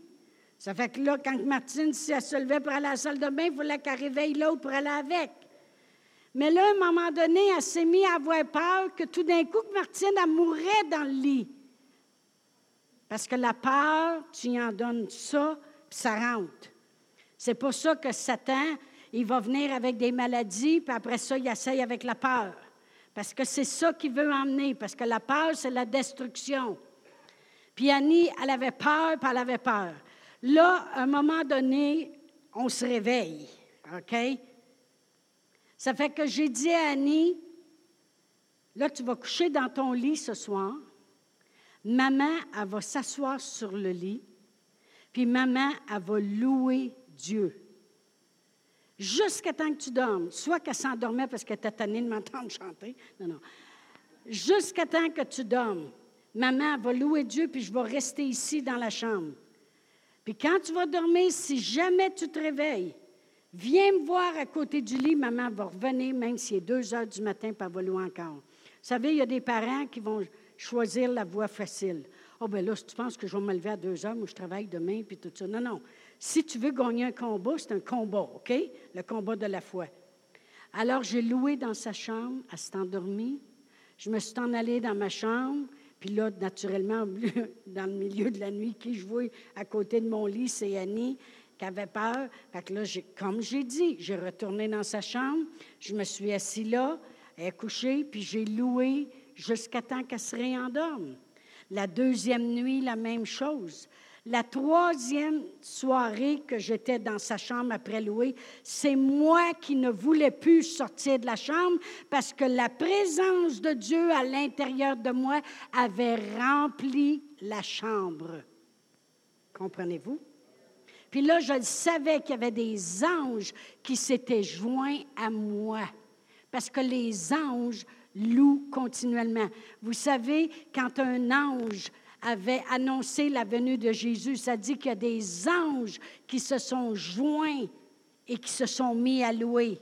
Ça fait que là, quand Martine, si elle se levait pour aller à la salle de bain, il fallait qu'elle réveille l'autre pour aller avec. Mais là, à un moment donné, elle s'est mise à avoir peur que tout d'un coup, Martine, elle mourrait dans le lit. Parce que la peur, tu en donnes ça, puis ça rentre. C'est pour ça que Satan, il va venir avec des maladies, puis après ça, il essaye avec la peur. Parce que c'est ça qu'il veut emmener, parce que la peur, c'est la destruction. Puis Annie, elle avait peur, puis elle avait peur. Là, à un moment donné, on se réveille, OK? Ça fait que j'ai dit à Annie, là, tu vas coucher dans ton lit ce soir. Maman, elle va s'asseoir sur le lit. Puis maman, elle va louer Dieu. Jusqu'à temps que tu dormes. Soit qu'elle s'endormait parce qu'elle était tannée de m'entendre chanter. Non, non. Jusqu'à temps que tu dormes. Maman va louer Dieu, puis je vais rester ici dans la chambre. Puis quand tu vas dormir, si jamais tu te réveilles, Viens me voir à côté du lit, maman va revenir, même s'il est deux heures du matin, pas elle va encore. Vous savez, il y a des parents qui vont choisir la voie facile. Oh, ben là, si tu penses que je vais me lever à deux heures, moi, je travaille demain, puis tout ça. Non, non. Si tu veux gagner un combat, c'est un combat, OK? Le combat de la foi. Alors, j'ai loué dans sa chambre, elle s'est endormie. Je me suis en allée dans ma chambre, puis là, naturellement, dans le milieu de la nuit, qui jouait à côté de mon lit, c'est Annie qui avait peur. Fait que là, comme j'ai dit, j'ai retourné dans sa chambre, je me suis assis là, elle est couchée, puis j'ai loué jusqu'à temps qu'elle se réendorme. La deuxième nuit, la même chose. La troisième soirée que j'étais dans sa chambre après louer, c'est moi qui ne voulais plus sortir de la chambre parce que la présence de Dieu à l'intérieur de moi avait rempli la chambre. Comprenez-vous? Puis là, je savais qu'il y avait des anges qui s'étaient joints à moi. Parce que les anges louent continuellement. Vous savez, quand un ange avait annoncé la venue de Jésus, ça dit qu'il y a des anges qui se sont joints et qui se sont mis à louer.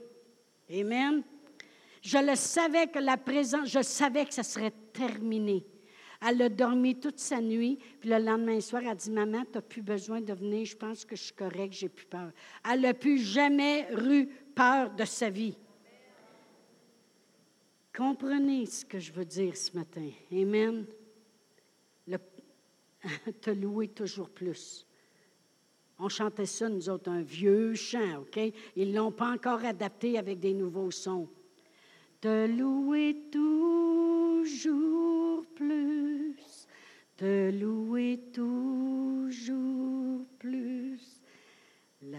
Amen. Je le savais que la présence, je savais que ça serait terminé. Elle a dormi toute sa nuit. Puis le lendemain soir, elle a dit Maman, tu n'as plus besoin de venir. Je pense que je suis correcte, j'ai plus peur. Elle n'a plus jamais eu peur de sa vie. Comprenez ce que je veux dire ce matin. Amen. Te louer toujours plus. On chantait ça, nous autres, un vieux chant, OK? Ils ne l'ont pas encore adapté avec des nouveaux sons. Te louer toujours plus te louer toujours plus.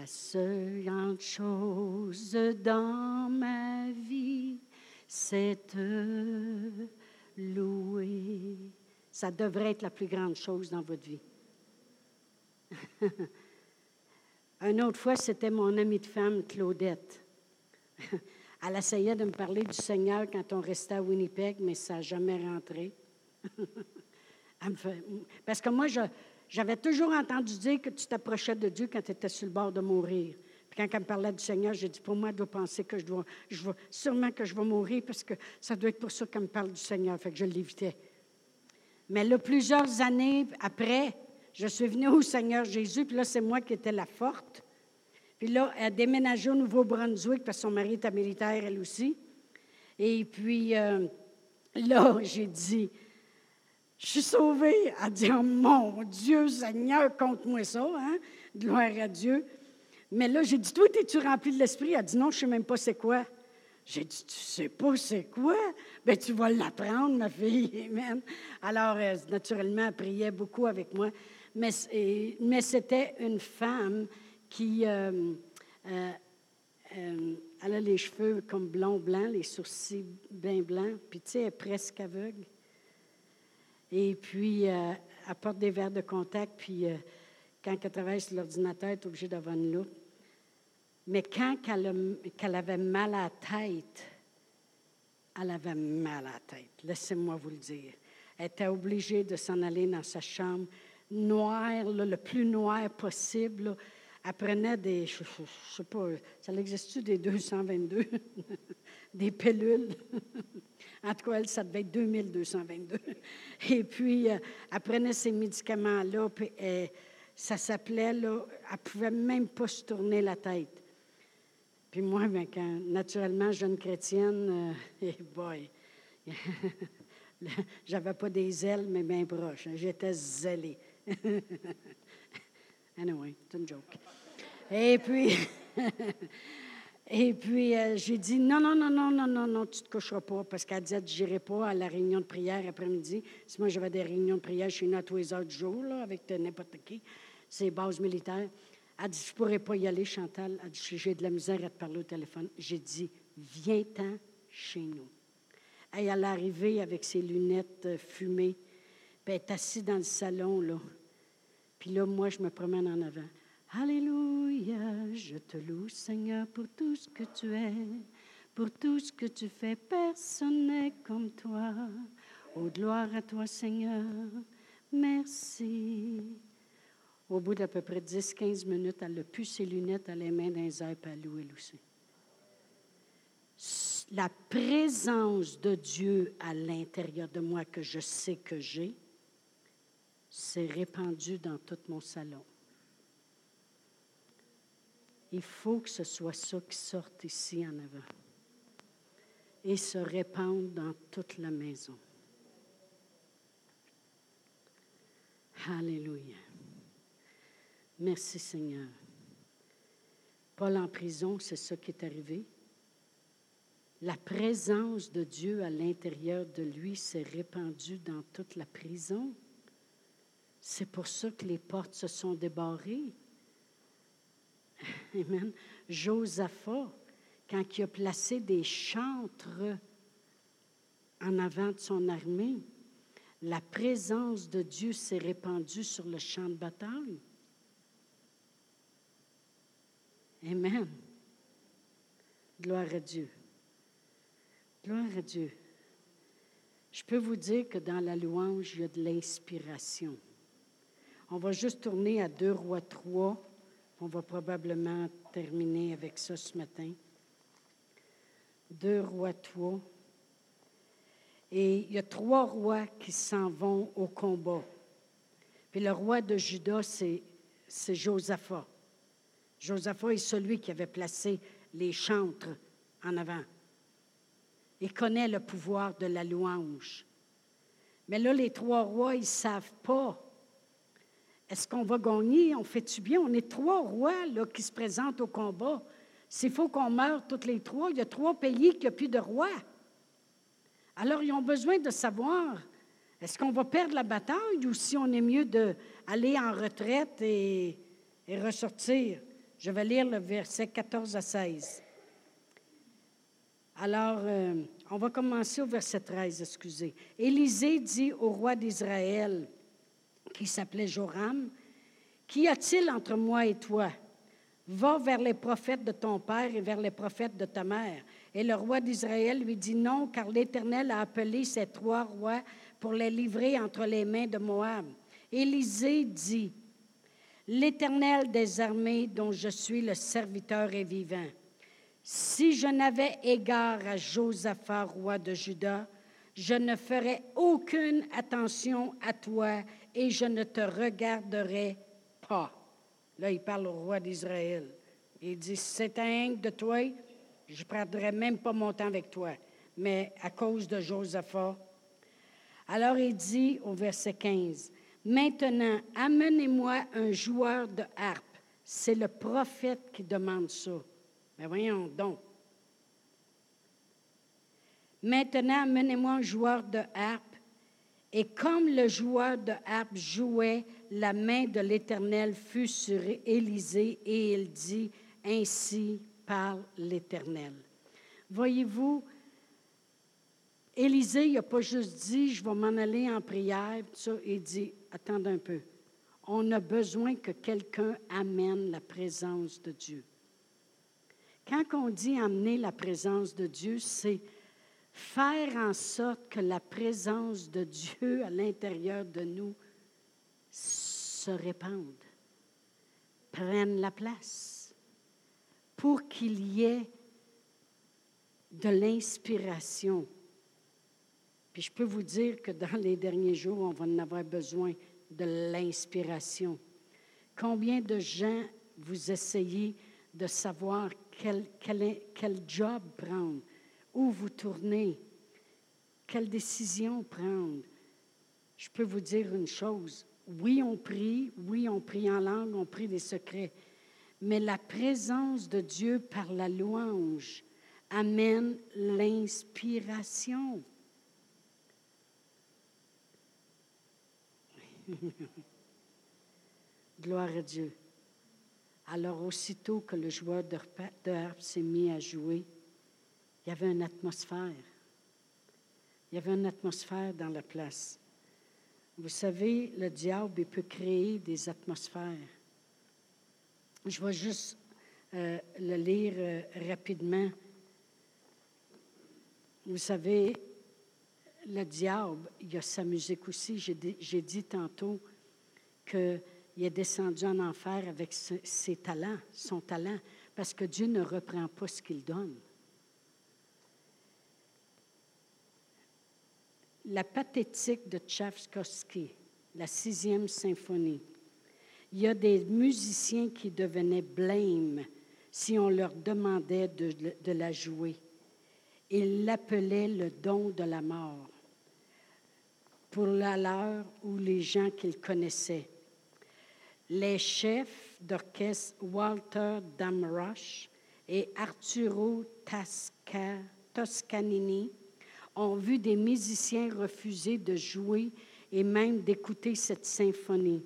seule grande chose dans ma vie, c'est te louer. Ça devrait être la plus grande chose dans votre vie. Une autre fois, c'était mon amie de femme, Claudette. Elle essayait de me parler du Seigneur quand on restait à Winnipeg, mais ça n'a jamais rentré. Parce que moi, j'avais toujours entendu dire que tu t'approchais de Dieu quand tu étais sur le bord de mourir. Puis quand elle me parlait du Seigneur, j'ai dit, pour moi, elle doit penser que je dois, sûrement que je vais mourir parce que ça doit être pour ça qu'elle me parle du Seigneur. Fait que je l'évitais. Mais là, plusieurs années après, je suis venue au Seigneur Jésus, puis là, c'est moi qui étais la forte. Puis là, elle a déménagé au Nouveau-Brunswick parce que son mari était militaire, elle aussi. Et puis euh, là, j'ai dit, je suis sauvée. Elle dit, oh mon Dieu, Seigneur, compte-moi ça, hein? Gloire à Dieu. Mais là, j'ai dit, toi, es-tu rempli de l'Esprit? Elle dit, non, je ne sais même pas c'est quoi. J'ai dit, tu sais pas c'est quoi? Bien, tu vas l'apprendre, ma fille. Amen. Alors, euh, naturellement, elle priait beaucoup avec moi. Mais, mais c'était une femme qui euh, euh, elle a les cheveux comme blond blanc, les sourcils bien blancs, puis tu sais, elle est presque aveugle. Et puis, elle porte des verres de contact, puis quand elle travaille sur l'ordinateur, elle est obligée d'avoir une loupe. Mais quand elle, avait mal à la tête, elle avait mal à la tête, laissez-moi vous le dire. Elle était obligée de s'en aller dans sa chambre, noire, le plus noir possible. Elle prenait des, je ne sais pas, ça existe-tu des 222, des pilules? en tout cas, elle, ça devait être 2222. Et puis, euh, elle prenait ces médicaments-là, puis euh, ça s'appelait, là, elle ne pouvait même pas se tourner la tête. Puis moi, ben, quand, naturellement, jeune chrétienne, euh, eh boy, j'avais pas des ailes, mais bien proches. Hein. J'étais zélée. anyway, c'est une joke. Et puis, et puis euh, j'ai dit non, non, non, non, non, non, non, tu te coucheras pas, parce qu'elle disait, je n'irai pas à la réunion de prière après-midi. Si moi, j'avais des réunions de prière chez nous à tous les heures du jour, là, avec n'importe qui, ces bases militaires. Elle dit, je ne pourrais pas y aller, Chantal. Elle dit, j'ai de la misère à te parler au téléphone. J'ai dit, viens-t'en chez nous. Et elle est arrivée avec ses lunettes euh, fumées, elle est assise dans le salon, là. Puis là, moi, je me promène en avant. Alléluia, je te loue, Seigneur, pour tout ce que tu es, pour tout ce que tu fais. Personne n'est comme toi. Oh, gloire à toi, Seigneur. Merci. Au bout d'à peu près 10-15 minutes, elle a pu ses lunettes, elle les mains dans les airs, puis elle. La présence de Dieu à l'intérieur de moi que je sais que j'ai, s'est répandue dans tout mon salon. Il faut que ce soit ça qui sorte ici en avant et se répande dans toute la maison. Alléluia. Merci Seigneur. Paul en prison, c'est ça qui est arrivé. La présence de Dieu à l'intérieur de lui s'est répandue dans toute la prison. C'est pour ça que les portes se sont débarrées. Amen. Josaphat, quand il a placé des chantres en avant de son armée, la présence de Dieu s'est répandue sur le champ de bataille. Amen. Gloire à Dieu. Gloire à Dieu. Je peux vous dire que dans la louange, il y a de l'inspiration. On va juste tourner à 2 rois 3. On va probablement terminer avec ça ce matin. 2 rois 3. Et il y a trois rois qui s'en vont au combat. Puis le roi de Juda, c'est, Josaphat. Josaphat est celui qui avait placé les chantres en avant. Il connaît le pouvoir de la louange. Mais là, les trois rois, ils ne savent pas. Est-ce qu'on va gagner? On fait-tu bien? On est trois rois qui se présentent au combat. S'il faut qu'on meure toutes les trois, il y a trois pays qui n'ont plus de rois. Alors, ils ont besoin de savoir, est-ce qu'on va perdre la bataille ou si on est mieux d'aller en retraite et, et ressortir? Je vais lire le verset 14 à 16. Alors, euh, on va commencer au verset 13, excusez. Élisée dit au roi d'Israël, qui s'appelait Joram, Qu'y a-t-il entre moi et toi? Va vers les prophètes de ton père et vers les prophètes de ta mère. Et le roi d'Israël lui dit non, car l'Éternel a appelé ces trois rois pour les livrer entre les mains de Moab. Élisée dit, L'Éternel des armées dont je suis le serviteur est vivant. Si je n'avais égard à Josaphat, roi de Juda, je ne ferais aucune attention à toi et je ne te regarderais pas. Là, il parle au roi d'Israël. Il dit, c'est un de toi, je ne prendrai même pas mon temps avec toi. Mais à cause de Josaphat. Alors il dit au verset 15, Maintenant, amenez-moi un joueur de harpe. C'est le prophète qui demande ça. Mais voyons donc. Maintenant, amenez-moi un joueur de harpe. Et comme le joueur de harpe jouait, la main de l'Éternel fut sur Élisée et il dit, Ainsi parle l'Éternel. Voyez-vous, Élisée, il n'a pas juste dit, je vais m'en aller en prière, ça, il dit, attendez un peu. On a besoin que quelqu'un amène la présence de Dieu. Quand on dit amener la présence de Dieu, c'est faire en sorte que la présence de Dieu à l'intérieur de nous se répande, prenne la place, pour qu'il y ait de l'inspiration. Puis je peux vous dire que dans les derniers jours, on va en avoir besoin de l'inspiration. Combien de gens vous essayez de savoir quel, quel, quel job prendre? où vous tournez, quelle décision prendre? Je peux vous dire une chose. Oui, on prie, oui, on prie en langue, on prie des secrets, mais la présence de Dieu par la louange amène l'inspiration. Gloire à Dieu. Alors aussitôt que le joueur de harpe s'est mis à jouer, il y avait une atmosphère. Il y avait une atmosphère dans la place. Vous savez, le diable, peut créer des atmosphères. Je vais juste euh, le lire euh, rapidement. Vous savez, le diable, il y a sa musique aussi. J'ai dit tantôt qu'il est descendu en enfer avec ses talents, son talent, parce que Dieu ne reprend pas ce qu'il donne. la pathétique de Tchaïkovski, la sixième symphonie. Il y a des musiciens qui devenaient blêmes si on leur demandait de, de la jouer. Ils l'appelaient le don de la mort pour la leur ou les gens qu'ils connaissaient. Les chefs d'orchestre Walter Damrosch et Arturo Toscanini ont vu des musiciens refuser de jouer et même d'écouter cette symphonie.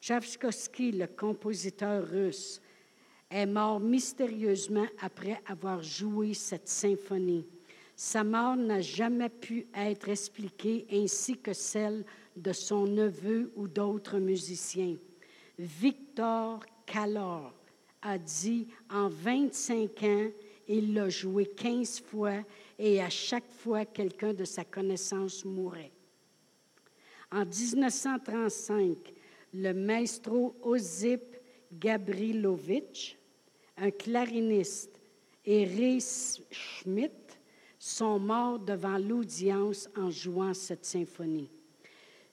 Tchaïkovski, le compositeur russe, est mort mystérieusement après avoir joué cette symphonie. Sa mort n'a jamais pu être expliquée ainsi que celle de son neveu ou d'autres musiciens. Victor Calor a dit en 25 ans, il l'a joué 15 fois et à chaque fois quelqu'un de sa connaissance mourait. En 1935, le maestro Osip Gabrilovitch, un clariniste, et Ray Schmidt sont morts devant l'audience en jouant cette symphonie.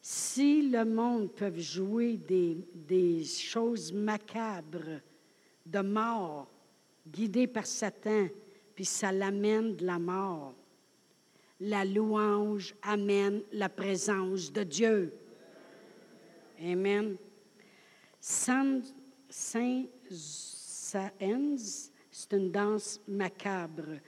Si le monde peut jouer des, choses macabres de mort, guidées par Satan, puis ça l'amène de la mort. La louange amène la présence de Dieu. Amen. Saint Saint c'est une danse macabre.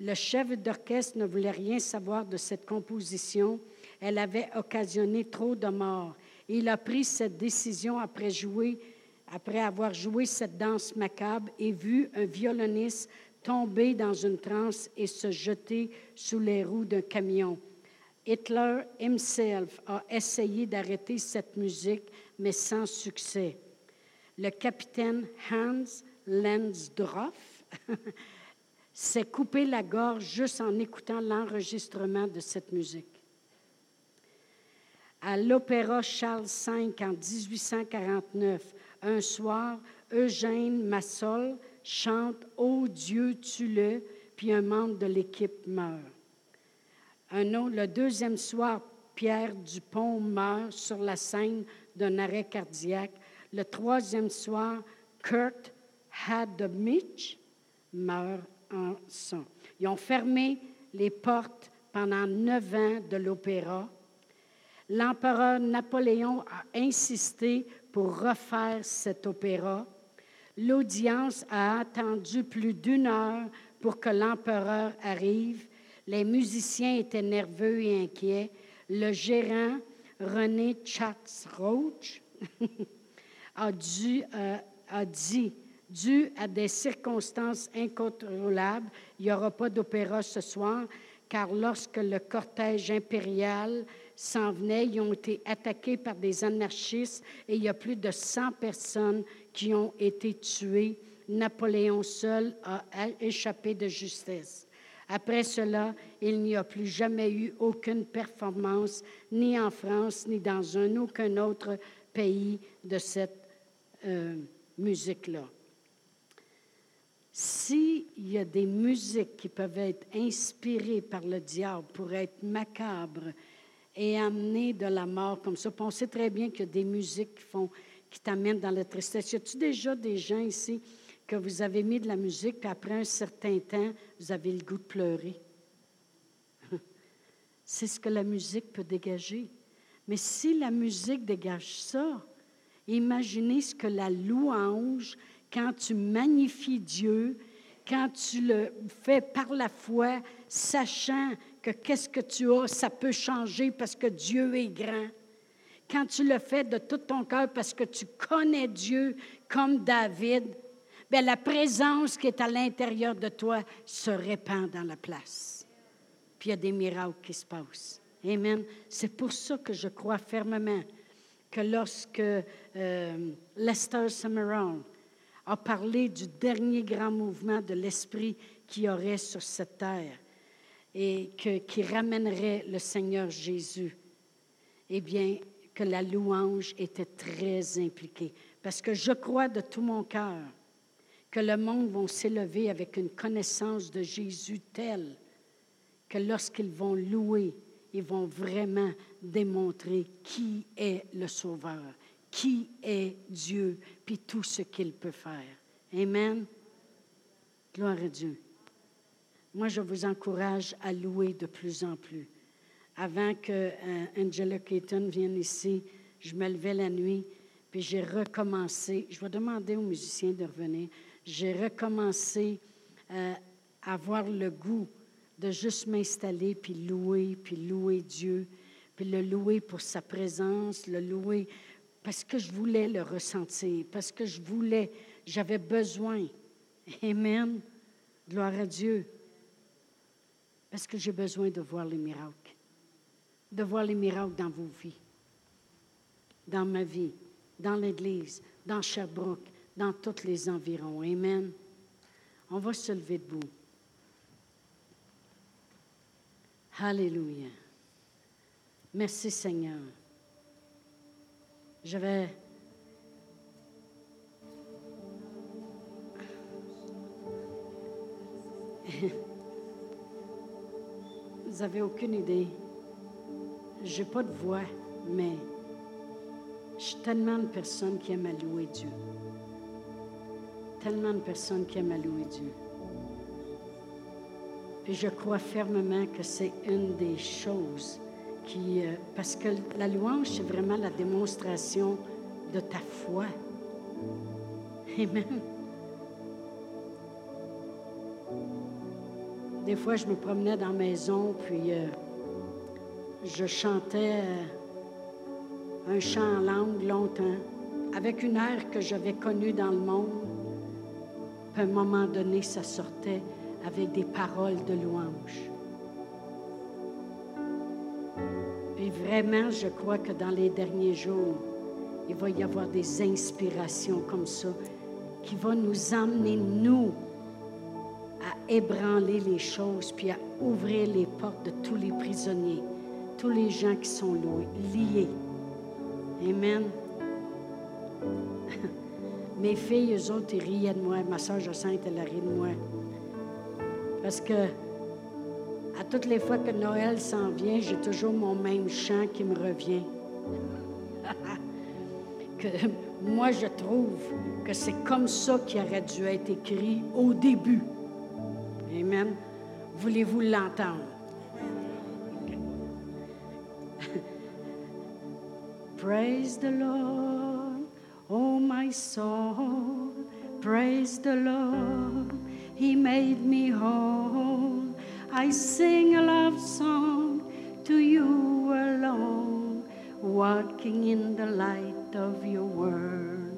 Le chef d'orchestre ne voulait rien savoir de cette composition. Elle avait occasionné trop de morts. Il a pris cette décision après jouer après avoir joué cette danse macabre, et vu un violoniste tomber dans une transe et se jeter sous les roues d'un camion. Hitler himself a essayé d'arrêter cette musique, mais sans succès. Le capitaine Hans Lenzdorf s'est coupé la gorge juste en écoutant l'enregistrement de cette musique. À l'Opéra Charles V en 1849, un soir, Eugène Massol chante Ô Dieu, tue-le, puis un membre de l'équipe meurt. Un autre, le deuxième soir, Pierre Dupont meurt sur la scène d'un arrêt cardiaque. Le troisième soir, Kurt Hademich meurt Ils ont fermé les portes pendant neuf ans de l'opéra. L'empereur Napoléon a insisté pour refaire cet opéra. L'audience a attendu plus d'une heure pour que l'empereur arrive. Les musiciens étaient nerveux et inquiets. Le gérant, René Chatsroach, a, euh, a dit dû à des circonstances incontrôlables, il n'y aura pas d'opéra ce soir, car lorsque le cortège impérial s'en venait, ils ont été attaqués par des anarchistes et il y a plus de 100 personnes qui ont été tuées. Napoléon seul a échappé de justesse. Après cela, il n'y a plus jamais eu aucune performance, ni en France, ni dans un aucun autre pays de cette euh, musique-là. S'il y a des musiques qui peuvent être inspirées par le diable pour être macabres et amener de la mort comme ça, on sait très bien qu'il y a des musiques qui, font, qui t'amènent dans la tristesse. Y a-t-il déjà des gens ici que vous avez mis de la musique, puis après un certain temps, vous avez le goût de pleurer? C'est ce que la musique peut dégager. Mais si la musique dégage ça, imaginez ce que la louange quand tu magnifies Dieu, quand tu le fais par la foi, sachant que qu'est-ce que tu as, ça peut changer parce que Dieu est grand. Quand tu le fais de tout ton cœur parce que tu connais Dieu comme David, bien, la présence qui est à l'intérieur de toi se répand dans la place. Puis il y a des miracles qui se passent. Amen. C'est pour ça que je crois fermement que lorsque euh, Lester Summerall a parlé du dernier grand mouvement de l'Esprit qui aurait sur cette terre et qui ramènerait le Seigneur Jésus. Eh bien, que la louange était très impliquée. Parce que je crois de tout mon cœur que le monde va s'élever avec une connaissance de Jésus telle que lorsqu'ils vont louer, ils vont vraiment démontrer qui est le Sauveur, qui est Dieu, puis tout ce qu'il peut faire. Amen. Gloire à Dieu. Moi, je vous encourage à louer de plus en plus. Avant que euh, Angela Keaton vienne ici, je me levais la nuit, puis j'ai recommencé. Je vais demander aux musiciens de revenir. J'ai recommencé euh, à avoir le goût de juste m'installer, puis louer, puis louer Dieu, puis le louer pour sa présence, le louer parce que je voulais le ressentir, parce que je voulais, j'avais besoin. Amen. Gloire à Dieu. Parce que j'ai besoin de voir les miracles, de voir les miracles dans vos vies, dans ma vie, dans l'Église, dans Sherbrooke, dans tous les environs. Amen. On va se lever debout. Alléluia. Merci Seigneur. Je vais... Vous n'avez aucune idée. Je n'ai pas de voix, mais je suis tellement de personnes qui aiment louer Dieu. Tellement de personnes qui aiment louer Dieu. Puis je crois fermement que c'est une des choses euh, parce que la louange, c'est vraiment la démonstration de ta foi. Amen. Des fois, je me promenais dans la maison, puis euh, je chantais euh, un chant en langue longtemps, avec une ère que j'avais connue dans le monde. Puis à un moment donné, ça sortait avec des paroles de louange. Vraiment, je crois que dans les derniers jours, il va y avoir des inspirations comme ça qui vont nous emmener, nous, à ébranler les choses, puis à ouvrir les portes de tous les prisonniers, tous les gens qui sont liés. Amen. Mes filles, eux autres, ils riaient de moi. Ma soeur Jacinthe, elle a ri de moi. Parce que à toutes les fois que Noël s'en vient, j'ai toujours mon même chant qui me revient. que moi, je trouve que c'est comme ça qui aurait dû être écrit au début. Amen. Voulez-vous l'entendre? Praise the Lord, oh my soul. Praise the Lord, He made me whole. I sing a love song to you alone, walking in the light of your word.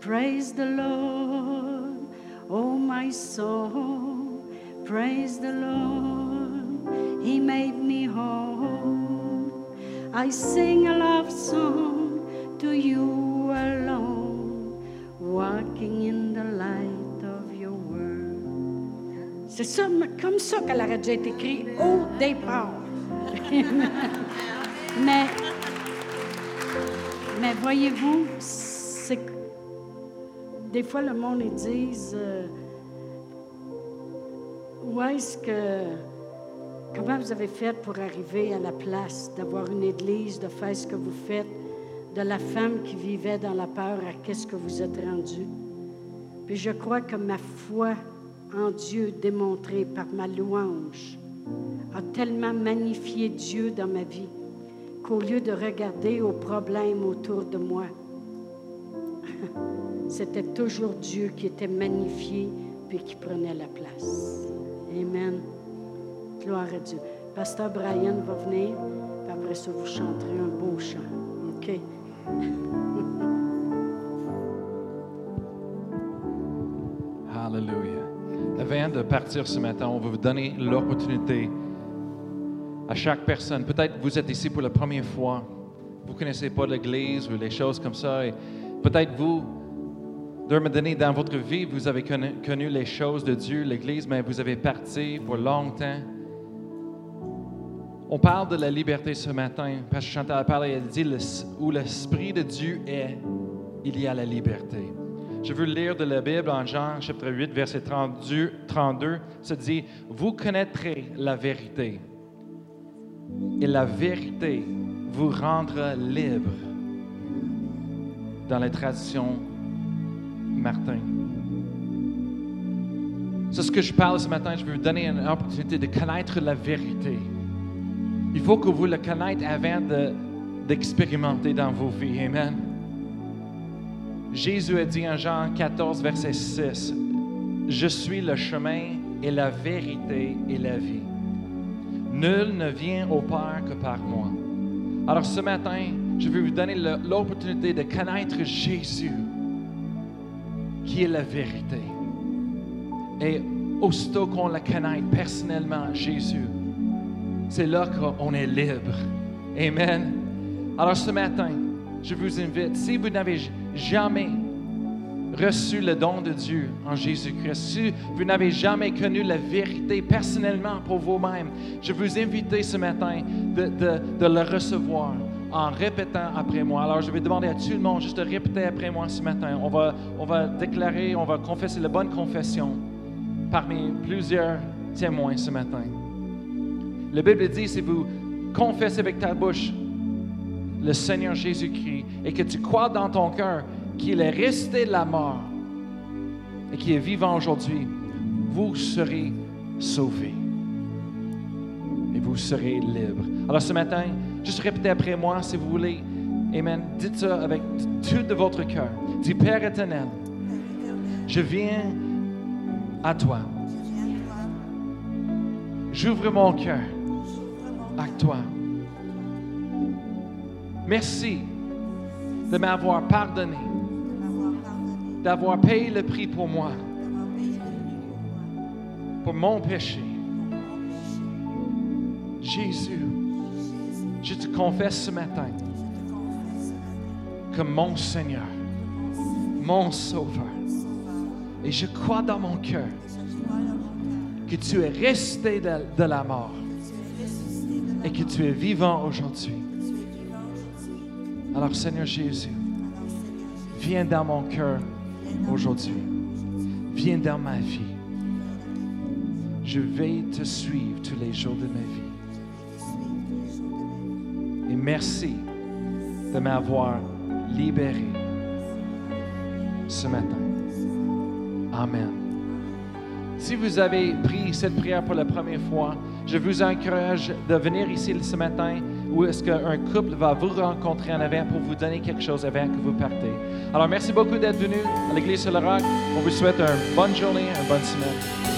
Praise the Lord, oh my soul. Praise the Lord, He made me whole. I sing a love song to you alone, walking in the light. C'est comme ça qu'elle aurait dû être écrit au départ. mais, mais voyez-vous, c'est des fois le monde ils disent euh, où est-ce que comment vous avez fait pour arriver à la place d'avoir une église, de faire ce que vous faites, de la femme qui vivait dans la peur à qu'est-ce que vous êtes rendu? Puis je crois que ma foi en Dieu démontrée par ma louange a tellement magnifié Dieu dans ma vie qu'au lieu de regarder aux problèmes autour de moi, c'était toujours Dieu qui était magnifié puis qui prenait la place. Amen. Gloire à Dieu. Pasteur Brian va venir, puis après ça, vous chanterez un beau chant. OK? De partir ce matin, on va vous donner l'opportunité à chaque personne. Peut-être vous êtes ici pour la première fois, vous ne connaissez pas l'Église ou les choses comme ça. Peut-être vous, d'un moment donné dans votre vie, vous avez connu, connu les choses de Dieu, l'Église, mais vous avez parti pour longtemps. On parle de la liberté ce matin. Parce que Chantal a parlé, elle dit où l'Esprit de Dieu est, il y a la liberté. Je veux lire de la Bible en Jean chapitre 8, verset 32. 32 ça dit Vous connaîtrez la vérité, et la vérité vous rendra libre. Dans la tradition Martin. C'est ce que je parle ce matin. Je veux vous donner une opportunité de connaître la vérité. Il faut que vous le connaissiez avant d'expérimenter dans vos vies. Amen. Jésus a dit en Jean 14, verset 6, Je suis le chemin et la vérité et la vie. Nul ne vient au Père que par moi. Alors ce matin, je vais vous donner l'opportunité de connaître Jésus, qui est la vérité. Et aussitôt qu'on le connaît personnellement, Jésus, c'est là qu'on est libre. Amen. Alors ce matin, je vous invite, si vous n'avez jamais reçu le don de Dieu en Jésus-Christ, si vous n'avez jamais connu la vérité personnellement pour vous-même, je vous invite ce matin de, de, le recevoir en répétant après moi. Alors, je vais demander à tout le monde juste de répéter après moi ce matin. On va, on va déclarer, on va confesser la bonne confession parmi plusieurs témoins ce matin. La Bible dit, si vous confessez avec ta bouche le Seigneur Jésus-Christ et que tu crois dans ton cœur qu'il est resté de la mort et qu'il est vivant aujourd'hui, vous serez sauvés et vous serez libres. Alors ce matin, juste répétez après moi si vous voulez. Amen. Dites ça avec tout de votre cœur. Dis Père éternel, je viens à toi. J'ouvre mon cœur à toi. Merci de m'avoir pardonné d'avoir payé le prix pour moi, pour mon péché. Jésus, je te confesse ce matin comme mon Seigneur, mon Sauveur. Et je crois dans mon cœur que tu es resté de la mort et que tu es vivant aujourd'hui. Alors Seigneur Jésus, viens dans mon cœur aujourd'hui. Viens dans ma vie. Je vais te suivre tous les jours de ma vie. Et merci de m'avoir libéré ce matin. Amen. Si vous avez pris cette prière pour la première fois, je vous encourage de venir ici ce matin où est-ce qu'un couple va vous rencontrer en avant pour vous donner quelque chose avant que vous partez? Alors, merci beaucoup d'être venu à l'Église sur le Roc. On vous souhaite une bonne journée, une bonne semaine.